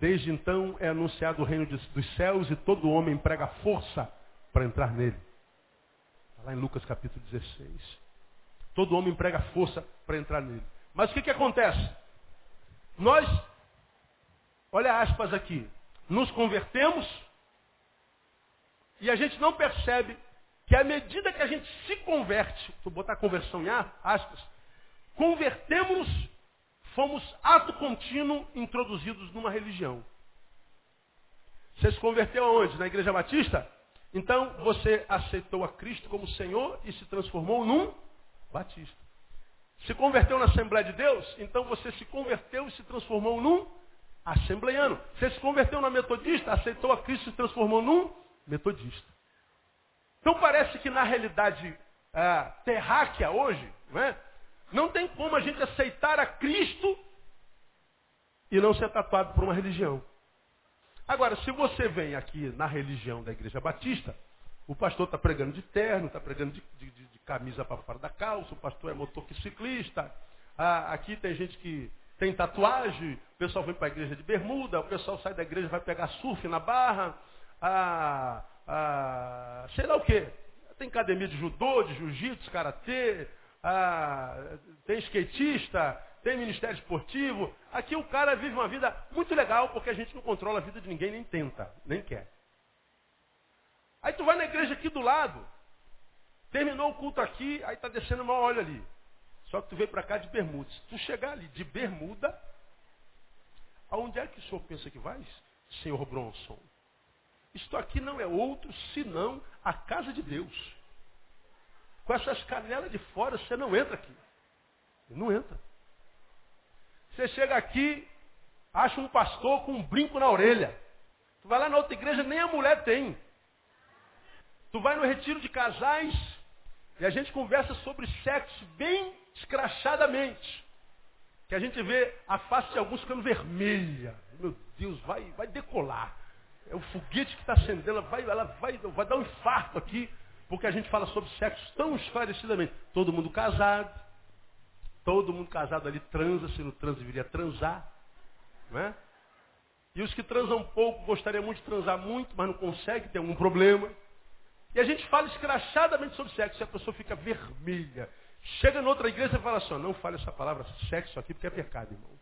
Desde então é anunciado o reino dos céus e todo homem prega força para entrar nele. Está lá em Lucas capítulo 16. Todo homem prega força para entrar nele. Mas o que, que acontece? Nós, olha aspas aqui, nos convertemos e a gente não percebe que à medida que a gente se converte, vou botar conversão em aspas, convertemos, fomos ato contínuo introduzidos numa religião. Você se converteu aonde? Na igreja batista? Então você aceitou a Cristo como Senhor e se transformou num batista. Se converteu na Assembleia de Deus? Então você se converteu e se transformou num assembleiano. Você se converteu na metodista, aceitou a Cristo e se transformou num metodista. Então parece que na realidade ah, terráquea hoje, não, é? não tem como a gente aceitar a Cristo e não ser tatuado por uma religião. Agora, se você vem aqui na religião da Igreja Batista, o pastor está pregando de terno, está pregando de, de, de camisa para fora da calça, o pastor é motociclista, ah, aqui tem gente que tem tatuagem, o pessoal vem para a igreja de bermuda, o pessoal sai da igreja vai pegar surf na barra, ah, ah, sei lá o quê. Tem academia de judô, de jiu-jitsu, karatê, ah, tem skatista, tem ministério esportivo. Aqui o cara vive uma vida muito legal, porque a gente não controla a vida de ninguém, nem tenta, nem quer. Aí tu vai na igreja aqui do lado, terminou o culto aqui, aí tá descendo uma óleo ali. Só que tu veio para cá de bermuda. Se tu chegar ali de bermuda, aonde é que o senhor pensa que vai, senhor Bronson? Isto aqui não é outro senão a casa de Deus. Com essas canelas de fora, você não entra aqui. Não entra. Você chega aqui, acha um pastor com um brinco na orelha. Tu vai lá na outra igreja, nem a mulher tem. Tu vai no retiro de casais e a gente conversa sobre sexo bem escrachadamente. Que a gente vê a face de alguns ficando vermelha. Meu Deus, vai, vai decolar. É o foguete que está acendendo, ela vai, ela vai, vai dar um infarto aqui, porque a gente fala sobre sexo tão esclarecidamente. Todo mundo casado, todo mundo casado ali transa, se não transa deveria transar. Não é? E os que transam pouco gostariam muito de transar muito, mas não conseguem, tem algum problema. E a gente fala escrachadamente sobre sexo, e a pessoa fica vermelha. Chega em outra igreja e fala assim, não fale essa palavra sexo aqui, porque é pecado, irmão.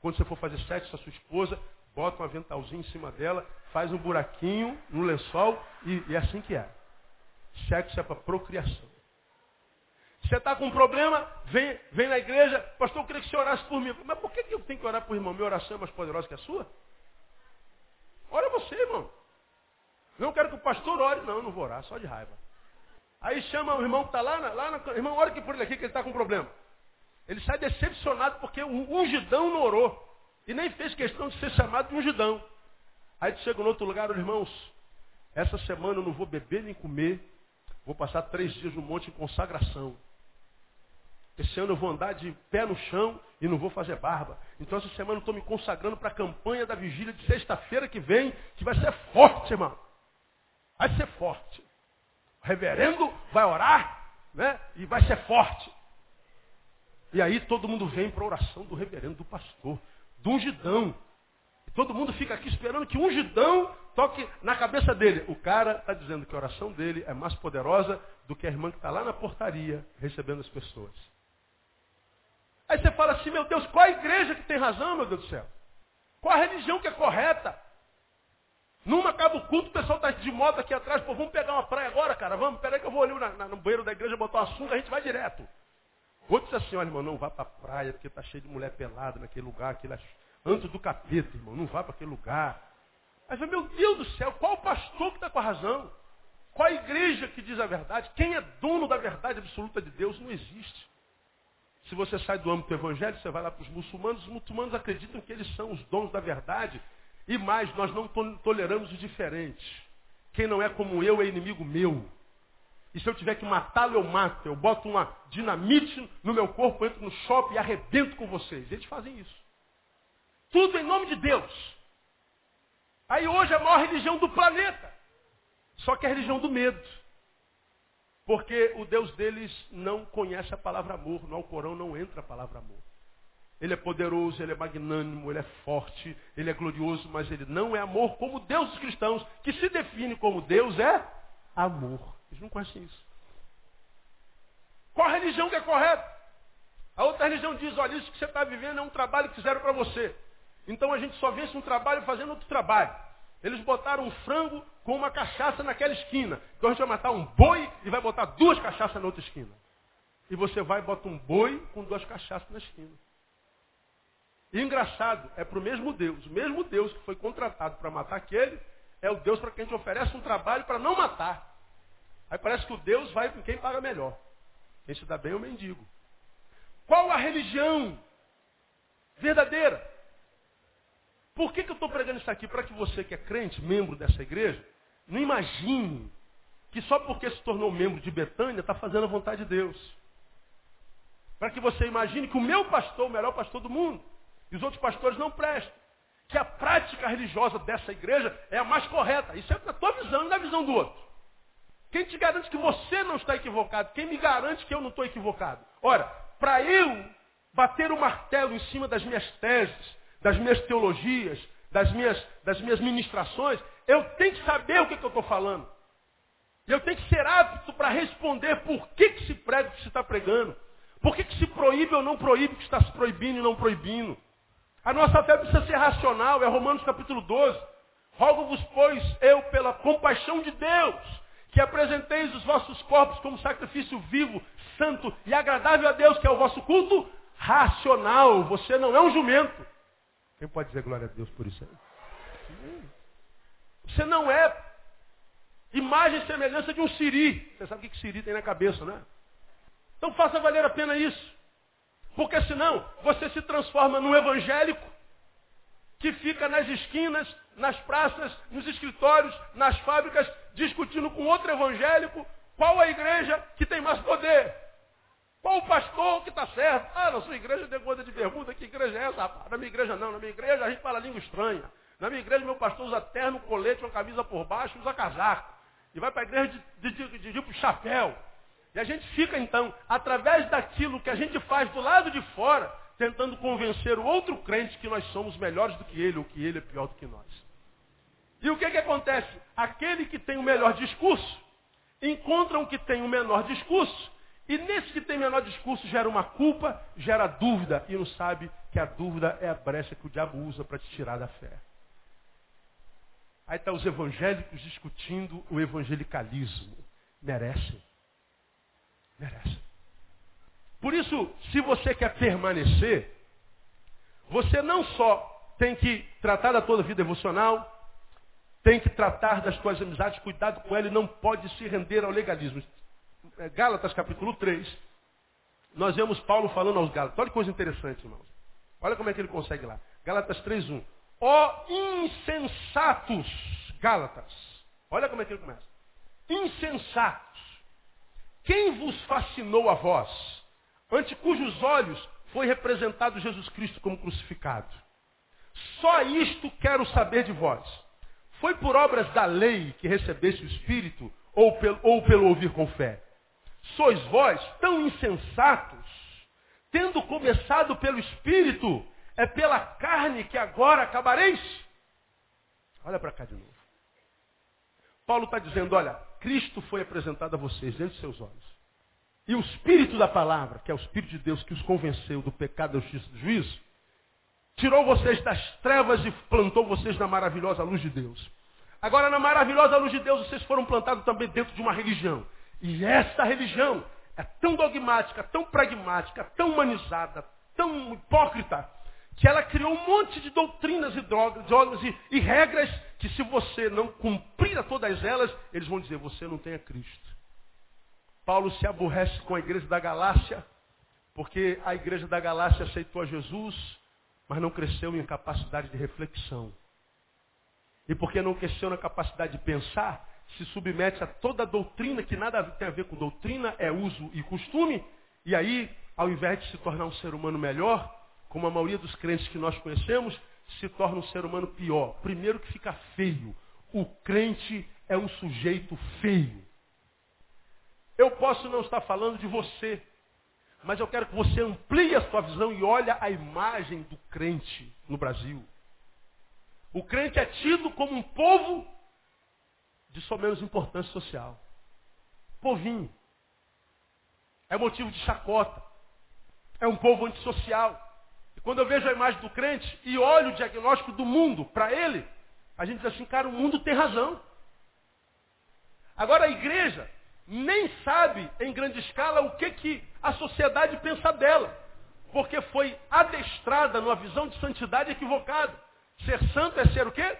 Quando você for fazer sexo com a sua esposa, bota um aventalzinho em cima dela, faz um buraquinho no lençol e, e é assim que é. Sexo é para procriação. Você está com um problema, vem, vem na igreja, pastor, eu queria que você orasse por mim. Mas por que, eu tenho que orar por irmão? Minha oração é mais poderosa que a sua? Ora você, irmão. Não quero que o pastor ore, não, não vou orar, só de raiva. Aí chama o irmão que está lá, na, lá na, irmão, ora aqui por ele aqui que ele está com problema. Ele sai decepcionado porque o ungidão não orou. E nem fez questão de ser chamado de ungidão. Aí tu chega em outro lugar, irmãos, essa semana eu não vou beber nem comer. Vou passar três dias no monte em consagração. Esse ano eu vou andar de pé no chão e não vou fazer barba. Então essa semana eu estou me consagrando para a campanha da vigília de sexta-feira que vem, que vai ser forte, irmão. Vai ser forte. O reverendo vai orar, né? E vai ser forte. E aí todo mundo vem para a oração do reverendo, do pastor do ungidão. E todo mundo fica aqui esperando que o ungidão toque na cabeça dele. O cara está dizendo que a oração dele é mais poderosa do que a irmã que está lá na portaria recebendo as pessoas. Aí você fala assim, meu Deus, qual a igreja que tem razão, meu Deus do céu? Qual a religião que é correta? Numa acaba o culto, o pessoal está de moto aqui atrás, pô, vamos pegar uma praia agora, cara, vamos, peraí que eu vou ali na, na, no banheiro da igreja botar uma sunga, a gente vai direto. Outro disse assim, olha, irmão, não vá para a praia, porque está cheio de mulher pelada naquele lugar, aquele antes do capeta, irmão, não vá para aquele lugar. Aí eu meu Deus do céu, qual o pastor que está com a razão? Qual a igreja que diz a verdade? Quem é dono da verdade absoluta de Deus? Não existe. Se você sai do âmbito do evangelho, você vai lá para os muçulmanos, os muçulmanos acreditam que eles são os donos da verdade. E mais, nós não toleramos os diferentes. Quem não é como eu é inimigo meu. E se eu tiver que matá-lo, eu mato. Eu boto uma dinamite no meu corpo, entro no shopping e arrebento com vocês. Eles fazem isso. Tudo em nome de Deus. Aí hoje é a maior religião do planeta. Só que é a religião do medo. Porque o Deus deles não conhece a palavra amor. No Alcorão não entra a palavra amor. Ele é poderoso, ele é magnânimo, ele é forte, ele é glorioso, mas ele não é amor como Deus dos cristãos, que se define como Deus é amor. Eles não conhecem isso. Qual religião que é correta? A outra religião diz, olha, isso que você está vivendo é um trabalho que fizeram para você. Então a gente só vence um trabalho fazendo outro trabalho. Eles botaram um frango com uma cachaça naquela esquina. Então a gente vai matar um boi e vai botar duas cachaças na outra esquina. E você vai e bota um boi com duas cachaças na esquina. E engraçado, é para o mesmo Deus. O mesmo Deus que foi contratado para matar aquele, é o Deus para quem gente oferece um trabalho para não matar. Aí parece que o Deus vai com quem paga melhor. Quem se dá bem é o mendigo. Qual a religião verdadeira? Por que, que eu estou pregando isso aqui? Para que você que é crente, membro dessa igreja, não imagine que só porque se tornou membro de Betânia está fazendo a vontade de Deus. Para que você imagine que o meu pastor o melhor pastor do mundo. E os outros pastores não prestam. Que a prática religiosa dessa igreja é a mais correta. Isso é na tua visão e na visão do outro. Quem te garante que você não está equivocado? Quem me garante que eu não estou equivocado? Ora, para eu bater o martelo em cima das minhas teses, das minhas teologias, das minhas, das minhas ministrações, eu tenho que saber o que, que eu estou falando. Eu tenho que ser apto para responder por que, que se prega o que se está pregando. Por que, que se proíbe ou não proíbe o que está se proibindo e não proibindo. A nossa fé precisa ser racional, é Romanos capítulo 12. Rogo-vos, pois, eu, pela compaixão de Deus, que apresenteis os vossos corpos como sacrifício vivo, santo e agradável a Deus, que é o vosso culto racional. Você não é um jumento. Quem pode dizer glória a Deus por isso aí? Você não é imagem e semelhança de um siri. Você sabe o que siri tem na cabeça, né? Então faça valer a pena isso. Porque senão você se transforma num evangélico que fica nas esquinas, nas praças, nos escritórios, nas fábricas, discutindo com outro evangélico qual a igreja que tem mais poder. Qual o pastor que está certo? Ah, na sua igreja tem conta de pergunta, que igreja é essa? Na minha igreja não, na minha igreja a gente fala língua estranha. Na minha igreja meu pastor usa terno, colete, uma camisa por baixo, usa casaco. E vai para a igreja de, de, de, de, de chapéu. E a gente fica então, através daquilo que a gente faz do lado de fora, tentando convencer o outro crente que nós somos melhores do que ele, ou que ele é pior do que nós. E o que, que acontece? Aquele que tem o melhor discurso, encontra um que tem o menor discurso, e nesse que tem menor discurso gera uma culpa, gera dúvida, e não sabe que a dúvida é a brecha que o diabo usa para te tirar da fé. Aí estão tá os evangélicos discutindo o evangelicalismo. Merecem. Merecem. Por isso, se você quer permanecer, você não só tem que tratar da tua vida devocional, tem que tratar das tuas amizades, cuidado com ela e não pode se render ao legalismo. É, Gálatas capítulo 3, nós vemos Paulo falando aos Gálatas. Olha que coisa interessante, irmãos. Olha como é que ele consegue lá. Gálatas 3.1. Ó insensatos, Gálatas. Olha como é que ele começa. Insensatos. Quem vos fascinou a vós, ante cujos olhos foi representado Jesus Cristo como crucificado? Só isto quero saber de vós. Foi por obras da lei que recebeste o Espírito ou pelo, ou pelo ouvir com fé? sois vós tão insensatos, tendo começado pelo Espírito, é pela carne que agora acabareis? Olha para cá de novo. Paulo está dizendo, olha, Cristo foi apresentado a vocês diante de seus olhos. E o Espírito da palavra, que é o Espírito de Deus que os convenceu do pecado, da justiça e do juízo, tirou vocês das trevas e plantou vocês na maravilhosa luz de Deus. Agora, na maravilhosa luz de Deus, vocês foram plantados também dentro de uma religião. E essa religião é tão dogmática, tão pragmática, tão humanizada, tão hipócrita, que ela criou um monte de doutrinas e drogas, drogas e, e, regras que se você não cumprir a todas elas, eles vão dizer, você não tem a Cristo. Paulo se aborrece com a igreja da Galácia, porque a igreja da Galácia aceitou a Jesus, mas não cresceu em capacidade de reflexão. E porque não cresceu na capacidade de pensar, se submete a toda doutrina que nada tem a ver com doutrina, é uso e costume, e aí, ao invés de se tornar um ser humano melhor, como a maioria dos crentes que nós conhecemos, se torna um ser humano pior. Primeiro que fica feio. O crente é um sujeito feio. Eu posso não estar falando de você, Mas eu quero que você amplie a sua visão e olhe a imagem do crente no Brasil. O crente é tido como um povo de só menos importância social. Povinho. É motivo de chacota. É um povo antissocial. Quando eu vejo a imagem do crente e olho o diagnóstico do mundo para ele, a gente diz assim, cara, o mundo tem razão. Agora a igreja nem sabe em grande escala o que, que a sociedade pensa dela. Porque foi adestrada numa visão de santidade equivocada. Ser santo é ser o quê?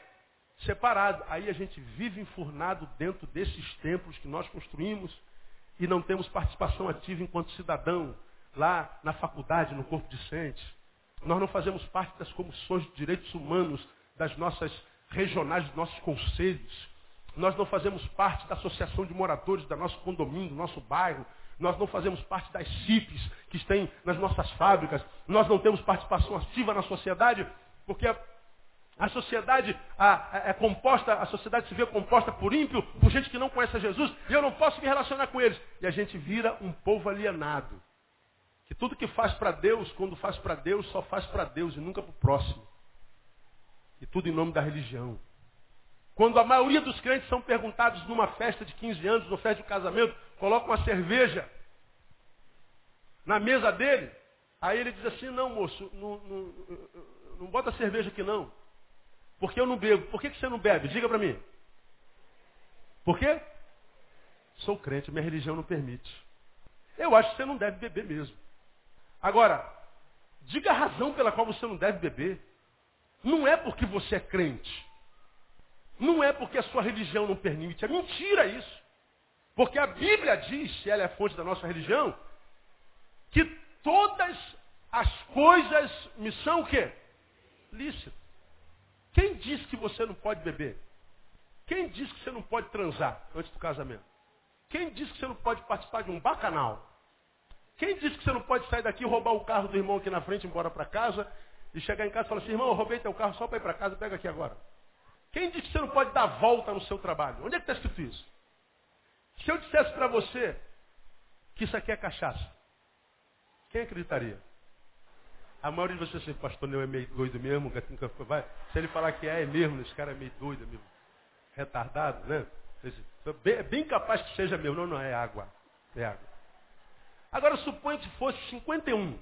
Separado. Aí a gente vive enfurnado dentro desses templos que nós construímos e não temos participação ativa enquanto cidadão lá na faculdade, no corpo discente. Nós não fazemos parte das comissões de direitos humanos das nossas regionais, dos nossos conselhos. Nós não fazemos parte da associação de moradores do nosso condomínio, do nosso bairro. Nós não fazemos parte das CIPs que estão nas nossas fábricas. Nós não temos participação ativa na sociedade, porque a, sociedade é composta, a sociedade se vê composta por ímpio, por gente que não conhece a Jesus, e eu não posso me relacionar com eles. E a gente vira um povo alienado. Que tudo que faz para Deus, quando faz para Deus, só faz para Deus e nunca para o próximo. E tudo em nome da religião. Quando a maioria dos crentes são perguntados numa festa de 15 anos, numa festa de casamento, colocam uma cerveja na mesa dele, aí ele diz assim, não moço, não, não, não bota cerveja aqui não. Porque eu não bebo. Por que, que você não bebe? Diga para mim. Por quê? Sou crente, minha religião não permite. Eu acho que você não deve beber mesmo. Agora, diga a razão pela qual você não deve beber. Não é porque você é crente. Não é porque a sua religião não permite. É mentira isso. Porque a Bíblia diz, ela é a fonte da nossa religião, que todas as coisas me são o quê? Lícito. Quem diz que você não pode beber? Quem diz que você não pode transar antes do casamento? Quem diz que você não pode participar de um bacanal? Quem diz que você não pode sair daqui roubar o carro do irmão aqui na frente embora para casa e chegar em casa e falar assim, irmão, eu roubei teu carro só para ir para casa, pega aqui agora. Quem diz que você não pode dar volta no seu trabalho? Onde é que está escrito isso? Se eu dissesse para você que isso aqui é cachaça, quem acreditaria? A maioria de vocês, assim, pastor, não é meio doido mesmo, vai. Se ele falar que é, é mesmo, esse cara é meio doido, é meio retardado, né? É bem capaz que seja mesmo. Não, não, é água. É água. Agora suponha que fosse 51.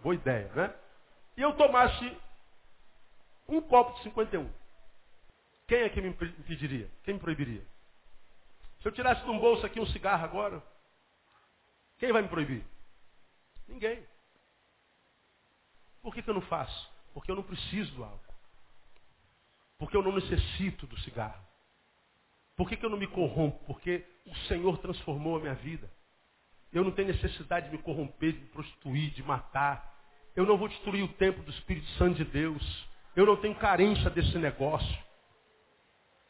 Boa ideia, né? E eu tomasse um copo de 51. Quem é que me impediria? Quem me proibiria? Se eu tirasse de um bolso aqui um cigarro agora, quem vai me proibir? Ninguém. Por que, que eu não faço? Porque eu não preciso do álcool. Porque eu não necessito do cigarro. Por que, que eu não me corrompo? Porque o Senhor transformou a minha vida. Eu não tenho necessidade de me corromper, de me prostituir, de matar. Eu não vou destruir o templo do Espírito Santo de Deus. Eu não tenho carência desse negócio.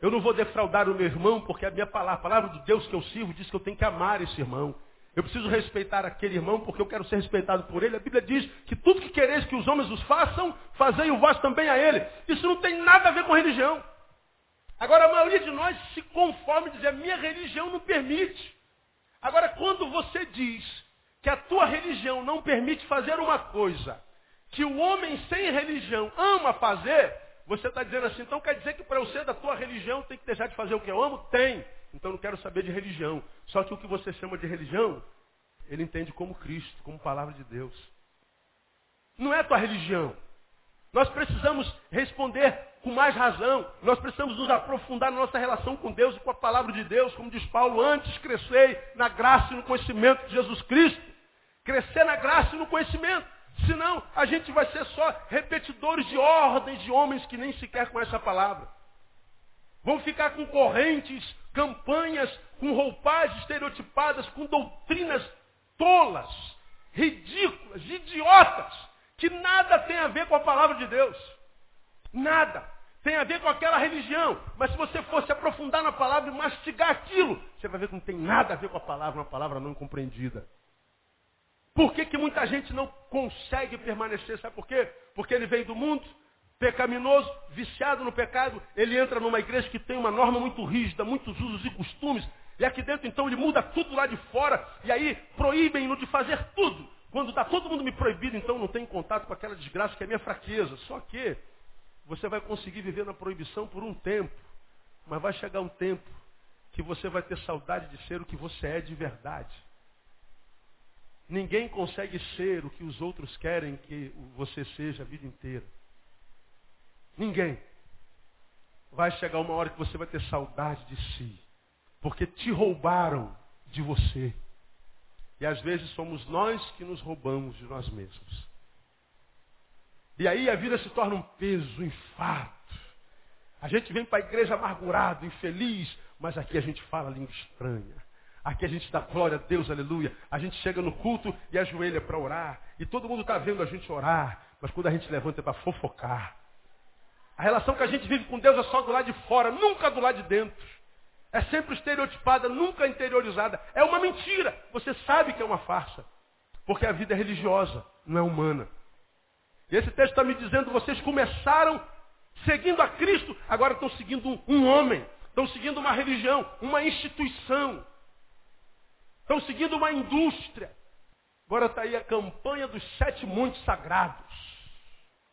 Eu não vou defraudar o meu irmão, porque a minha palavra, a palavra de Deus que eu sirvo, diz que eu tenho que amar esse irmão. Eu preciso respeitar aquele irmão, porque eu quero ser respeitado por ele. A Bíblia diz que tudo que quereis que os homens os façam, fazei o vós também a ele. Isso não tem nada a ver com religião. Agora, a maioria de nós se conforma e diz, a minha religião não permite. Agora, quando você diz que a tua religião não permite fazer uma coisa que o homem sem religião ama fazer, você está dizendo assim, então quer dizer que para eu ser da tua religião tem que deixar de fazer o que eu amo? Tem. Então não quero saber de religião. Só que o que você chama de religião, ele entende como Cristo, como palavra de Deus. Não é tua religião. Nós precisamos responder com mais razão. Nós precisamos nos aprofundar na nossa relação com Deus e com a palavra de Deus, como diz Paulo, antes crescei na graça e no conhecimento de Jesus Cristo. Crescer na graça e no conhecimento. Senão, a gente vai ser só repetidores de ordens de homens que nem sequer conhecem a palavra. Vão ficar com correntes, campanhas, com roupagens estereotipadas, com doutrinas tolas, ridículas, idiotas, que nada tem a ver com a palavra de Deus. Nada. Tem a ver com aquela religião. Mas se você fosse aprofundar na palavra e mastigar aquilo, você vai ver que não tem nada a ver com a palavra, uma palavra não compreendida. Por que, que muita gente não consegue permanecer? Sabe por quê? Porque ele veio do mundo, pecaminoso, viciado no pecado, ele entra numa igreja que tem uma norma muito rígida, muitos usos e costumes, E aqui dentro, então, ele muda tudo lá de fora. E aí proíbem-no de fazer tudo. Quando está todo mundo me proibido, então não tem contato com aquela desgraça que é minha fraqueza. Só que você vai conseguir viver na proibição por um tempo. Mas vai chegar um tempo que você vai ter saudade de ser o que você é de verdade. Ninguém consegue ser o que os outros querem que você seja a vida inteira. Ninguém. Vai chegar uma hora que você vai ter saudade de si. Porque te roubaram de você. E às vezes somos nós que nos roubamos de nós mesmos. E aí a vida se torna um peso, um infarto. A gente vem para a igreja amargurado, infeliz, mas aqui a gente fala língua estranha. Aqui a gente dá glória a Deus, aleluia. A gente chega no culto e ajoelha para orar. E todo mundo está vendo a gente orar. Mas quando a gente levanta é para fofocar. A relação que a gente vive com Deus é só do lado de fora, nunca do lado de dentro. É sempre estereotipada, nunca interiorizada. É uma mentira. Você sabe que é uma farsa. Porque a vida é religiosa, não é humana. E esse texto está me dizendo, vocês começaram seguindo a Cristo, agora estão seguindo um, homem. Estão seguindo uma religião, uma instituição. Estão seguindo uma indústria. Agora está aí a campanha dos sete montes sagrados.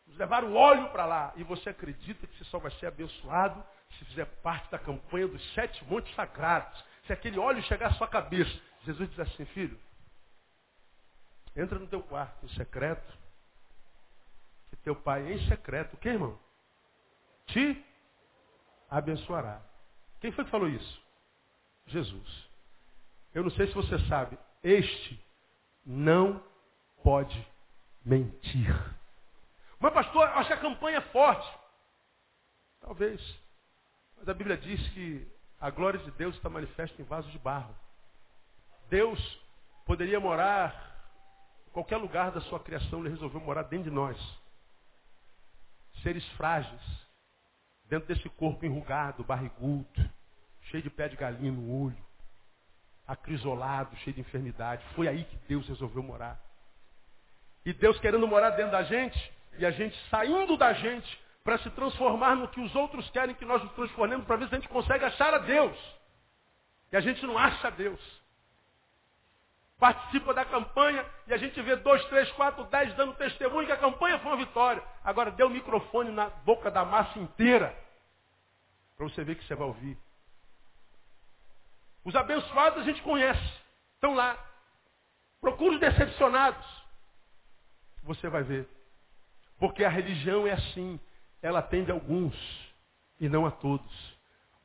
Nos levaram óleo para lá. E você acredita que você só vai ser abençoado se fizer parte da campanha dos sete montes sagrados. Se aquele óleo chegar à sua cabeça. Jesus diz assim, filho, entra no teu quarto em secreto, teu pai em secreto, o que irmão? Te abençoará. Quem foi que falou isso? Jesus. Eu não sei se você sabe, este não pode mentir. Mas pastor, acho que a campanha é forte. Talvez. Mas a Bíblia diz que a glória de Deus está manifesta em vaso de barro. Deus poderia morar em qualquer lugar da sua criação, ele resolveu morar dentro de nós. Seres frágeis, dentro desse corpo enrugado, barrigudo, cheio de pé de galinha no olho, acrisolado, cheio de enfermidade. Foi aí que Deus resolveu morar. E Deus querendo morar dentro da gente, e a gente saindo da gente para se transformar no que os outros querem que nós nos transformemos, para ver se a gente consegue achar a Deus. E a gente não acha a Deus. Participa da campanha e a gente vê dois, três, quatro, dez dando testemunho que a campanha foi uma vitória. Agora dê o microfone na boca da massa inteira. Para você ver que você vai ouvir. Os abençoados a gente conhece. Estão lá. Procure os decepcionados. Você vai ver. Porque a religião é assim ela atende a alguns e não a todos.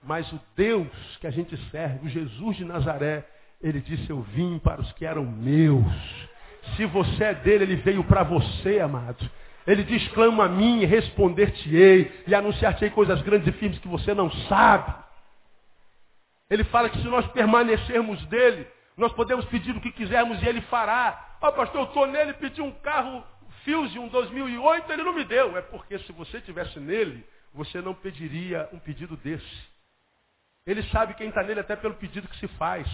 Mas o Deus que a gente serve, o Jesus de Nazaré, ele disse, eu vim para os que eram meus. Se você é dele, ele veio para você, amado. Ele diz, clama a mim e responder-te-ei, e anunciar-te-ei coisas grandes e firmes que você não sabe. Ele fala que se nós permanecermos dele, nós podemos pedir o que quisermos e ele fará. Ó oh, pastor, eu estou nele, pedi um carro Fusion 2008 ele não me deu. É porque se você tivesse nele, você não pediria um pedido desse. Ele sabe quem está nele até pelo pedido que se faz.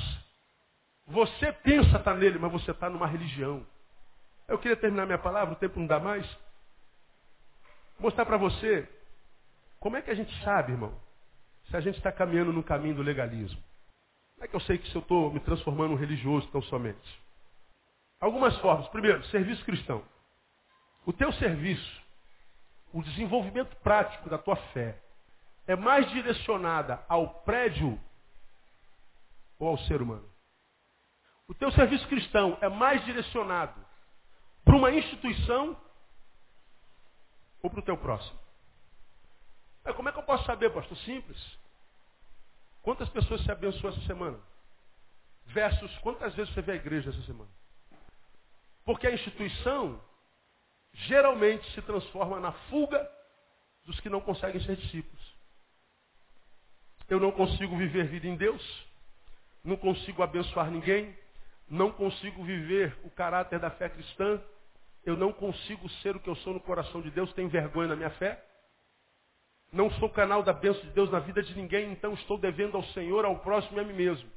Você pensa estar tá nele, mas você está numa religião. Eu queria terminar minha palavra, o tempo não dá mais. Mostrar para você como é que a gente sabe, irmão, se a gente está caminhando no caminho do legalismo. Como é que eu sei que se eu estou me transformando em religioso tão somente? Algumas formas. Primeiro, serviço cristão. O teu serviço, o desenvolvimento prático da tua fé, é mais direcionada ao prédio ou ao ser humano? O teu serviço cristão é mais direcionado para uma instituição ou para o teu próximo? É, como é que eu posso saber, pastor? Simples. Quantas pessoas se abençoou essa semana? Versus quantas vezes você vê a igreja essa semana? Porque a instituição geralmente se transforma na fuga dos que não conseguem ser discípulos. Eu não consigo viver vida em Deus, não consigo abençoar ninguém, não consigo viver o caráter da fé cristã, eu não consigo ser o que eu sou no coração de Deus, tenho vergonha na minha fé. Não sou canal da bênção de Deus na vida de ninguém, então estou devendo ao Senhor, ao próximo e a mim mesmo.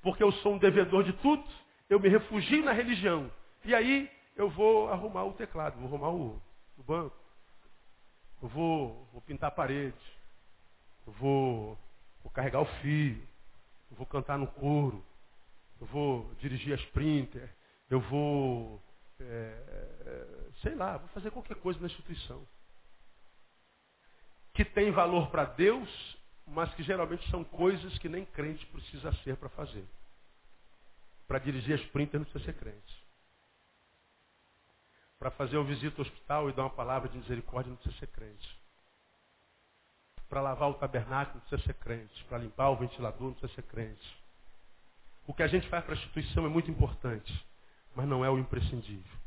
Porque eu sou um devedor de tudo, eu me refugio na religião. E aí eu vou arrumar o teclado, vou arrumar o, o banco, eu vou, vou pintar a parede, eu vou, vou carregar o fio, eu vou cantar no coro, eu vou dirigir a sprinter, eu vou, é, é, sei lá, vou fazer qualquer coisa na instituição. Que tem valor para Deus, mas que geralmente são coisas que nem crente precisa ser para fazer. Para dirigir a sprinter não precisa ser crente. Para fazer uma visita ao hospital e dar uma palavra de misericórdia não precisa ser crente. Para lavar o tabernáculo não precisa ser crente. Para limpar o ventilador não precisa ser crente. O que a gente faz para a instituição é muito importante, mas não é o imprescindível.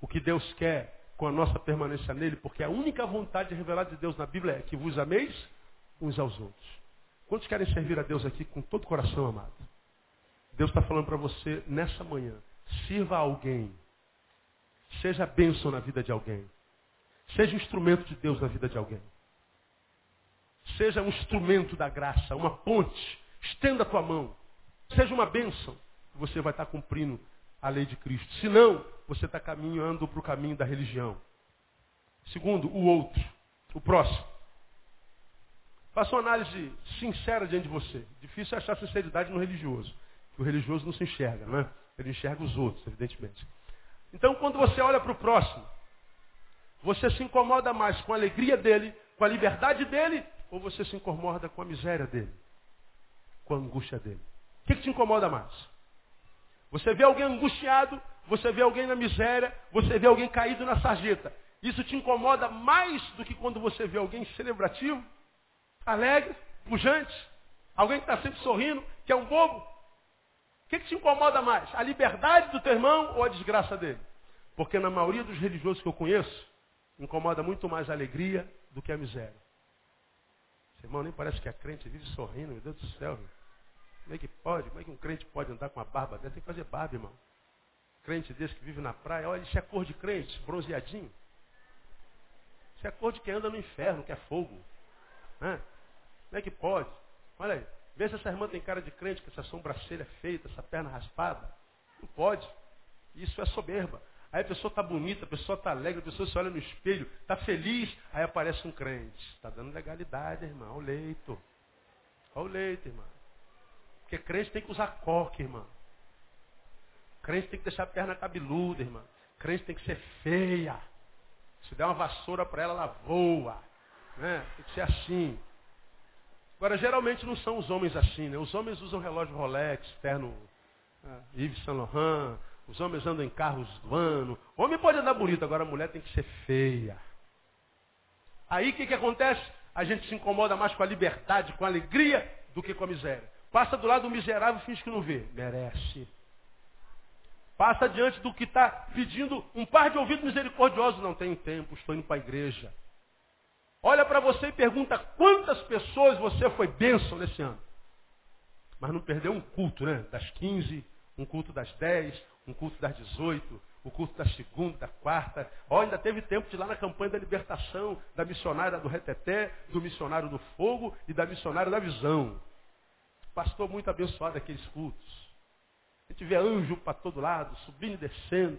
O que Deus quer com a nossa permanência nele, porque a única vontade revelada de Deus na Bíblia é que vos ameis uns aos outros. Quantos querem servir a Deus aqui com todo o coração, amado? Deus está falando para você nessa manhã. Sirva a alguém Seja bênção na vida de alguém. Seja instrumento de Deus na vida de alguém. Seja um instrumento da graça, uma ponte. Estenda a tua mão. Seja uma bênção. Você vai estar cumprindo a lei de Cristo. Se não, você está caminhando para o caminho da religião. Segundo, o outro, o próximo. Faça uma análise sincera diante de você. Difícil achar sinceridade no religioso. o religioso não se enxerga, né? Ele enxerga os outros, evidentemente. Então, quando você olha para o próximo, você se incomoda mais com a alegria dele, com a liberdade dele, ou você se incomoda com a miséria dele, com a angústia dele? O que, que te incomoda mais? Você vê alguém angustiado, você vê alguém na miséria, você vê alguém caído na sarjeta. Isso te incomoda mais do que quando você vê alguém celebrativo, alegre, pujante, alguém que está sempre sorrindo, que é um bobo que, que te incomoda mais? A liberdade do teu irmão ou a desgraça dele? Porque na maioria dos religiosos que eu conheço, incomoda muito mais a alegria do que a miséria. Esse irmão nem parece que é crente, vive sorrindo, meu Deus do céu. Como é que pode? Como é que um crente pode andar com a barba dessa? Tem que fazer barba, irmão. Crente desse que vive na praia, olha, isso é cor de crente, bronzeadinho. Isso é cor de quem anda no inferno, que é fogo. Como é que pode? Olha aí. Vê se essa irmã tem cara de crente, com essa sobrancelha feita, essa perna raspada. Não pode. Isso é soberba. Aí a pessoa está bonita, a pessoa está alegre, a pessoa se olha no espelho, está feliz, aí aparece um crente. Está dando legalidade, irmão. Olha o leito. Olha o leito, irmão. Porque crente tem que usar coque, irmão. Crente tem que deixar a perna cabeluda, irmão. Crente tem que ser feia. Se der uma vassoura para ela, ela voa. Né? Tem que ser assim. Agora, geralmente não são os homens assim, né? Os homens usam relógio Rolex, terno ah, Yves Saint Laurent, os homens andam em carros do ano. O homem pode andar bonito, agora a mulher tem que ser feia. Aí o que, que acontece? A gente se incomoda mais com a liberdade, com a alegria, do que com a miséria. Passa do lado do miserável e finge que não vê. Merece. Passa diante do que está pedindo um par de ouvidos misericordiosos. Não tenho tempo, estou indo para a igreja. Olha para você e pergunta quantas pessoas você foi bênção nesse ano. Mas não perdeu um culto, né? Das 15, um culto das 10, um culto das 18, o culto da segunda, da quarta. Ó, ainda teve tempo de ir lá na campanha da libertação, da missionária do reteté, do missionário do fogo e da missionária da visão. Pastor muito abençoado aqueles cultos. A gente vê anjo para todo lado, subindo e descendo.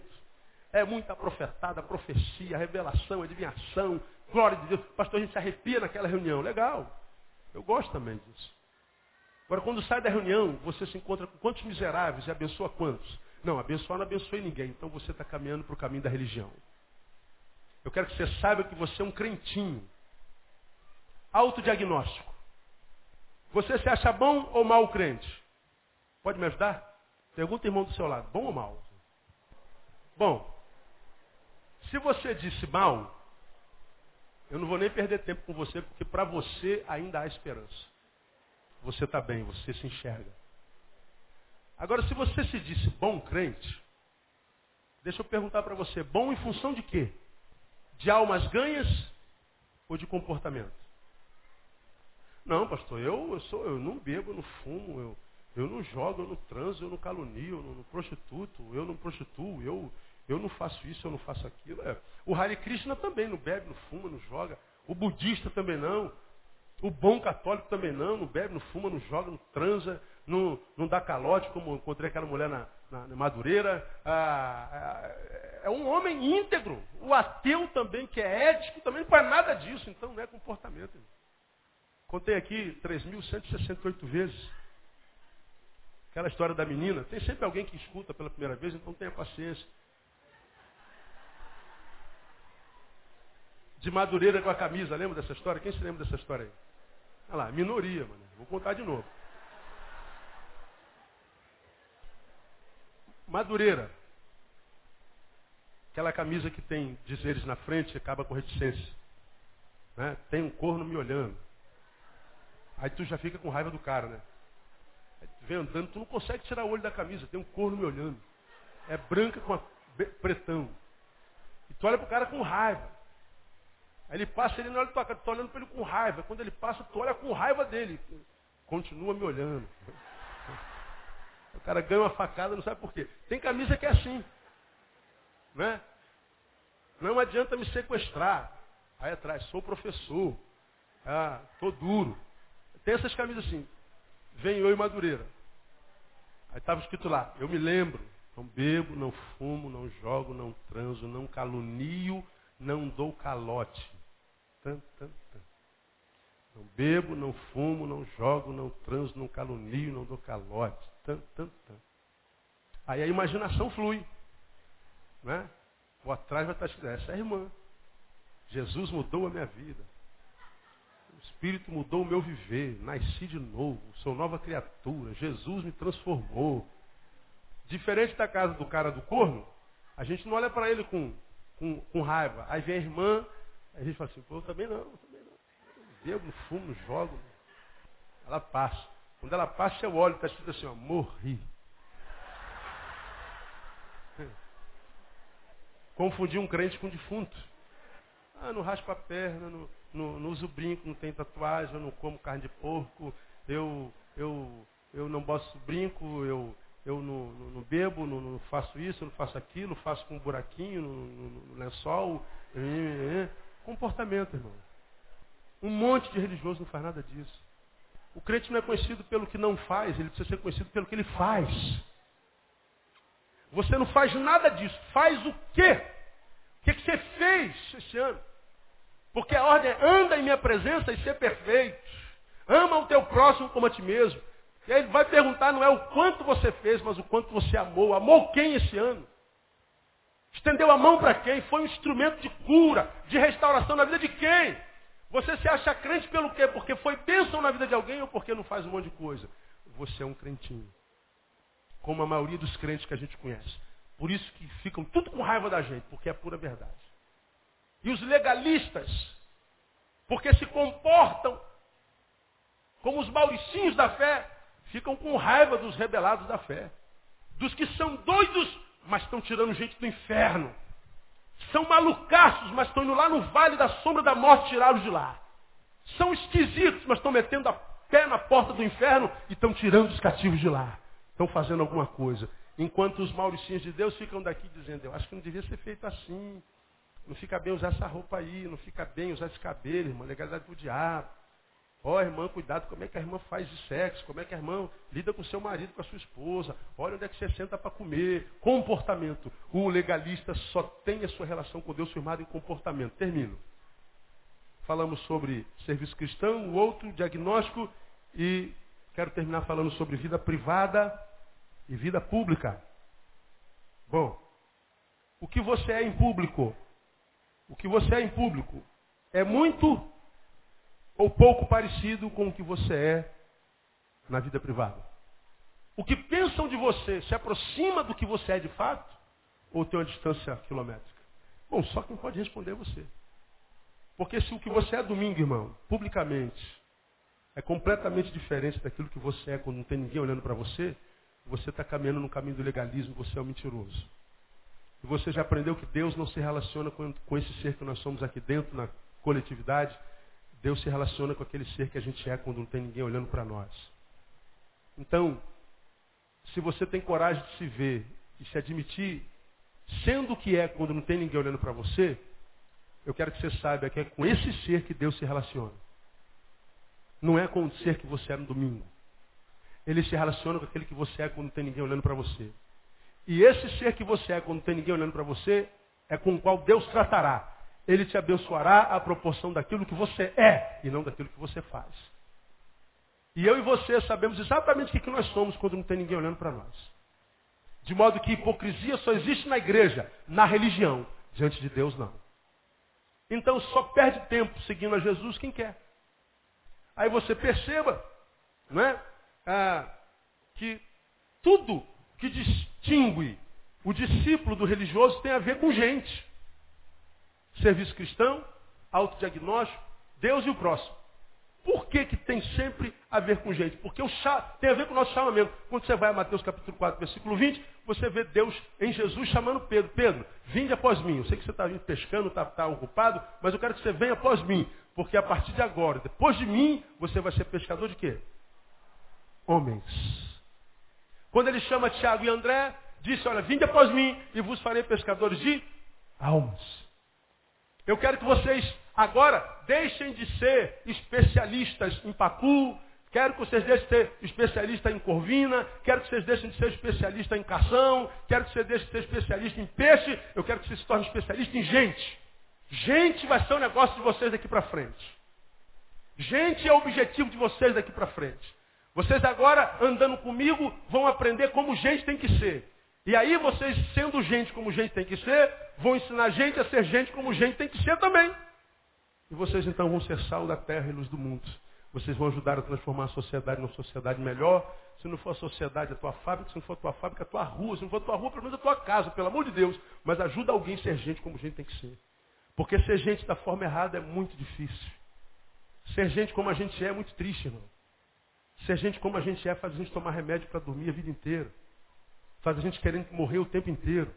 É muita profetada, profecia, revelação, adivinhação, glória de Deus. Pastor, a gente se arrepia naquela reunião. Legal. Eu gosto também disso. Agora, quando sai da reunião, você se encontra com quantos miseráveis e abençoa quantos? Não, abençoar não abençoe ninguém. Então você está caminhando para o caminho da religião. Eu quero que você saiba que você é um crentinho. Autodiagnóstico. Você se acha bom ou mal crente? Pode me ajudar? Pergunta irmão do seu lado, bom ou mal? Bom, se você disse mal, eu não vou nem perder tempo com você, porque para você ainda há esperança. Você está bem, você se enxerga. Agora, se você se disse bom crente, deixa eu perguntar para você, bom em função de quê? De almas ganhas ou de comportamento? Não, pastor, eu, eu, sou, eu não bebo, eu não fumo, eu, eu não jogo, eu não transo, eu não calunio, eu não, não prostituto, eu não prostituo, eu, eu não faço isso, eu não faço aquilo. É. O Hare Krishna também não bebe, não fuma, não joga. O budista também não. O bom católico também não, não bebe, não fuma, não joga, não transa, não, não dá calote, como encontrei aquela mulher na, na, na Madureira. Ah, é, é um homem íntegro. O ateu também, que é ético, também não faz nada disso, então não é comportamento. Contei aqui 3.168 vezes. Aquela história da menina, tem sempre alguém que escuta pela primeira vez, então tenha paciência. De Madureira com a camisa, lembra dessa história? Quem se lembra dessa história aí? Olha lá, minoria, mano. Vou contar de novo. Madureira. Aquela camisa que tem dizeres na frente acaba com reticência. Né? Tem um corno me olhando. Aí tu já fica com raiva do cara, né? Aí tu vem andando, tu não consegue tirar o olho da camisa, tem um corno me olhando. É branca com a pretão. E tu olha pro cara com raiva. Aí ele passa, ele não olha tua cara, tu tá olhando para ele com raiva. Quando ele passa, tu olha com raiva dele. Continua me olhando. O cara ganha uma facada, não sabe por quê. Tem camisa que é assim. Né? Não adianta me sequestrar. Aí atrás, sou professor. Ah, tô duro. Tem essas camisas assim. Vem eu e Madureira. Aí estava escrito lá, eu me lembro. Não bebo, não fumo, não jogo, não transo, não calunio, não dou calote. Tan, tan, tan. Não bebo, não fumo, não jogo, não transo, não calunio, não dou calote. Tan, tan, tan. Aí a imaginação flui. Né? Ou atrás vai estar escrito, essa é a irmã. Jesus mudou a minha vida. Espírito mudou o meu viver. Nasci de novo. Sou nova criatura. Jesus me transformou. Diferente da casa do cara do corno, a gente não olha para ele com, com, com, raiva. Aí vem a irmã, a gente fala assim, pô, eu também não, eu também não. Eu bebo, fumo, jogo. Ela passa. Quando ela passa, eu olho, está escrito assim, ó, morri. Confundir um crente com um defunto. Ah, não raspa a perna, não, não, não uso brinco, não tem tatuagem, eu não como carne de porco, eu, eu, eu não boto brinco, eu, eu não, não, não bebo, não, não, faço isso, não faço aquilo, faço com um buraquinho no, no lençol. Comportamento, irmão. Um monte de religioso não faz nada disso. O crente não é conhecido pelo que não faz, ele precisa ser conhecido pelo que ele faz. Você não faz nada disso. Faz o quê? O que, que você fez esse ano? Porque a ordem é anda em minha presença e ser perfeito. Ama o teu próximo como a ti mesmo. E aí ele vai perguntar não é o quanto você fez, mas o quanto você amou. Amou quem esse ano? Estendeu a mão para quem? Foi um instrumento de cura, de restauração na vida de quem? Você se acha crente pelo quê? Porque foi bênção na vida de alguém ou porque não faz um monte de coisa? Você é um crentinho. Como a maioria dos crentes que a gente conhece. Por isso que ficam tudo com raiva da gente, porque é pura verdade. E os legalistas, porque se comportam como os mauricinhos da fé, ficam com raiva dos rebelados da fé. Dos que são doidos, mas estão tirando gente do inferno. São malucaços, mas estão indo lá no vale da sombra da morte tirá-los de lá. São esquisitos, mas estão metendo a pé na porta do inferno e estão tirando os cativos de lá. Estão fazendo alguma coisa. Enquanto os mauricinhos de Deus ficam daqui dizendo, eu acho que não devia ser feito assim. Não fica bem usar essa roupa aí, não fica bem usar esse cabelo, irmão, legalidade do diabo. Ó, oh, irmã, cuidado como é que a irmã faz de sexo, como é que a irmã lida com seu marido, com a sua esposa. Olha onde é que você senta para comer. Comportamento. O legalista só tem a sua relação com Deus firmada em comportamento. Termino. Falamos sobre serviço cristão, o outro, diagnóstico, e quero terminar falando sobre vida privada e vida pública. Bom, o que você é em público? O que você é em público é muito ou pouco parecido com o que você é na vida privada? O que pensam de você se aproxima do que você é de fato? Ou tem uma distância quilométrica? Bom, só quem pode responder é você. Porque se o que você é domingo, irmão, publicamente, é completamente diferente daquilo que você é quando não tem ninguém olhando para você, você está caminhando no caminho do legalismo, você é um mentiroso. E você já aprendeu que Deus não se relaciona com, com esse ser que nós somos aqui dentro, na coletividade, Deus se relaciona com aquele ser que a gente é quando não tem ninguém olhando para nós. Então, se você tem coragem de se ver e se admitir sendo o que é quando não tem ninguém olhando para você, eu quero que você saiba que é com esse ser que Deus se relaciona. Não é com o ser que você é no domingo. Ele se relaciona com aquele que você é quando não tem ninguém olhando para você. E esse ser que você é quando não tem ninguém olhando para você é com o qual Deus tratará. Ele te abençoará à proporção daquilo que você é e não daquilo que você faz. E eu e você sabemos exatamente o que nós somos quando não tem ninguém olhando para nós. De modo que hipocrisia só existe na igreja, na religião. Diante de Deus, não. Então só perde tempo seguindo a Jesus quem quer. Aí você perceba não é? Ah, que tudo que distingue o discípulo do religioso tem a ver com gente. Serviço cristão, autodiagnóstico, Deus e o próximo. Por que, que tem sempre a ver com gente? Porque o chá, tem a ver com o nosso chamamento. Quando você vai a Mateus capítulo 4, versículo 20, você vê Deus em Jesus chamando Pedro. Pedro, vinde após mim. Eu sei que você está vindo pescando, está tá ocupado, mas eu quero que você venha após mim. Porque a partir de agora, depois de mim, você vai ser pescador de quê? Homens. Quando ele chama Tiago e André, disse, olha, vinde após mim e vos farei pescadores de almas. Eu quero que vocês agora deixem de ser especialistas em pacu, quero que vocês deixem de ser especialistas em corvina, quero que vocês deixem de ser especialistas em cação, quero que vocês deixem de ser especialistas em peixe, eu quero que vocês se tornem especialistas em gente. Gente vai ser o negócio de vocês daqui para frente. Gente é o objetivo de vocês daqui para frente. Vocês agora, andando comigo, vão aprender como gente tem que ser. E aí vocês, sendo gente como gente tem que ser, vão ensinar gente a ser gente como gente tem que ser também. E vocês então vão ser sal da terra e luz do mundo. Vocês vão ajudar a transformar a sociedade numa sociedade melhor. Se não for a sociedade, a tua fábrica. Se não for a tua fábrica, a tua rua. Se não for a tua rua, pelo menos a tua casa, pelo amor de Deus. Mas ajuda alguém a ser gente como gente tem que ser. Porque ser gente da forma errada é muito difícil. Ser gente como a gente é é muito triste, irmão. Ser gente como a gente é faz a gente tomar remédio para dormir a vida inteira. Faz a gente querendo morrer o tempo inteiro.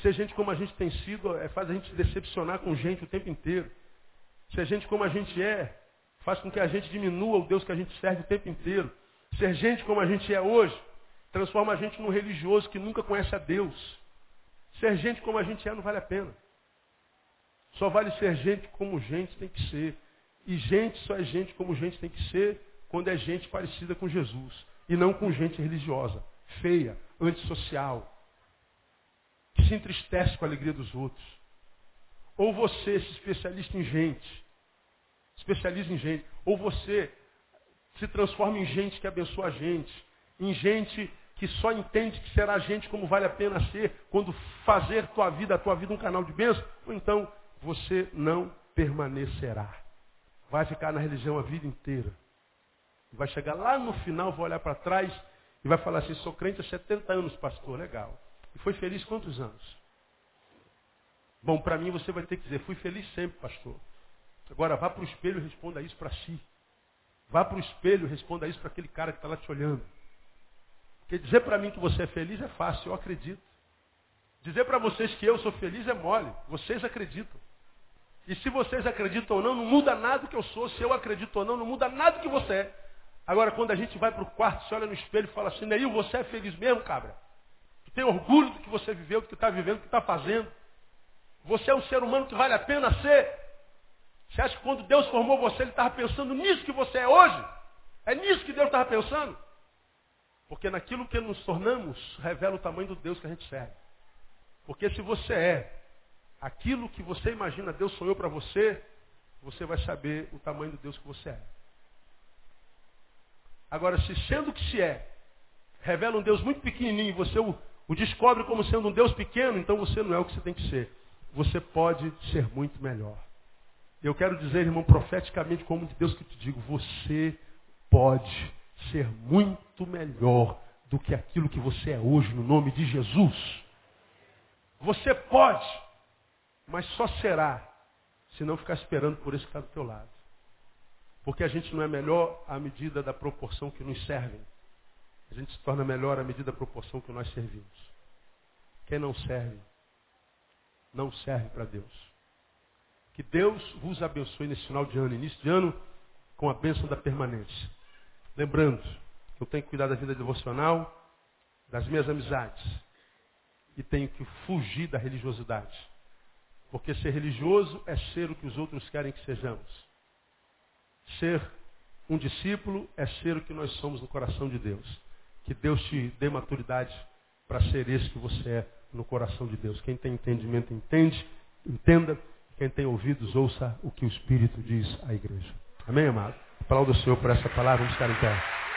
Ser gente como a gente tem sido é, faz a gente decepcionar com gente o tempo inteiro. Ser gente como a gente é faz com que a gente diminua o Deus que a gente serve o tempo inteiro. Ser gente como a gente é hoje transforma a gente num religioso que nunca conhece a Deus. Ser gente como a gente é não vale a pena. Só vale ser gente como gente tem que ser. E gente só é gente como gente tem que ser quando é gente parecida com Jesus. E não com gente religiosa, feia, antissocial, que se entristece com a alegria dos outros. Ou você se especialista em gente, especializa em gente. Ou você se transforma em gente que abençoa a gente, em gente que só entende que será gente como vale a pena ser quando fazer tua vida, a tua vida um canal de bênção, ou então você não permanecerá. Vai ficar na religião a vida inteira. Vai chegar lá no final, vai olhar para trás e vai falar assim, sou crente há 70 anos, pastor, legal. E foi feliz quantos anos? Bom, para mim você vai ter que dizer, fui feliz sempre, pastor. Agora vá para o espelho e responda isso para si. Vá para o espelho e responda isso para aquele cara que está lá te olhando. Porque dizer para mim que você é feliz é fácil, eu acredito. Dizer para vocês que eu sou feliz é mole. Vocês acreditam. E se vocês acreditam ou não, não muda nada que eu sou. Se eu acredito ou não, não muda nada que você é. Agora, quando a gente vai para o quarto, você olha no espelho e fala assim, Neil, você é feliz mesmo, cabra? Tu tem orgulho do que você viveu, do que está vivendo, do que está fazendo? Você é um ser humano que vale a pena ser? Você acha que quando Deus formou você, Ele estava pensando nisso que você é hoje? É nisso que Deus estava pensando? Porque naquilo que nos tornamos, revela o tamanho do Deus que a gente serve. Porque se você é aquilo que você imagina Deus sonhou para você, você vai saber o tamanho do Deus que você é. Agora, se sendo que se é, revela um Deus muito pequenininho e você o, o descobre como sendo um Deus pequeno, então você não é o que você tem que ser. Você pode ser muito melhor. Eu quero dizer, irmão, profeticamente, como de Deus que te digo, você pode ser muito melhor do que aquilo que você é hoje, no nome de Jesus. Você pode, mas só será se não ficar esperando por esse que está do teu lado. Porque a gente não é melhor à medida da proporção que nos servem. A gente se torna melhor à medida da proporção que nós servimos. Quem não serve, não serve para Deus. Que Deus vos abençoe nesse final de ano, início de ano, com a bênção da permanência. Lembrando que eu tenho que cuidar da vida devocional, das minhas amizades. E tenho que fugir da religiosidade. Porque ser religioso é ser o que os outros querem que sejamos. Ser um discípulo é ser o que nós somos no coração de Deus. Que Deus te dê maturidade para ser esse que você é no coração de Deus. Quem tem entendimento, entende, entenda. Quem tem ouvidos, ouça o que o Espírito diz à igreja. Amém, amado? Aplauda o Senhor por essa palavra. Vamos ficar em pé.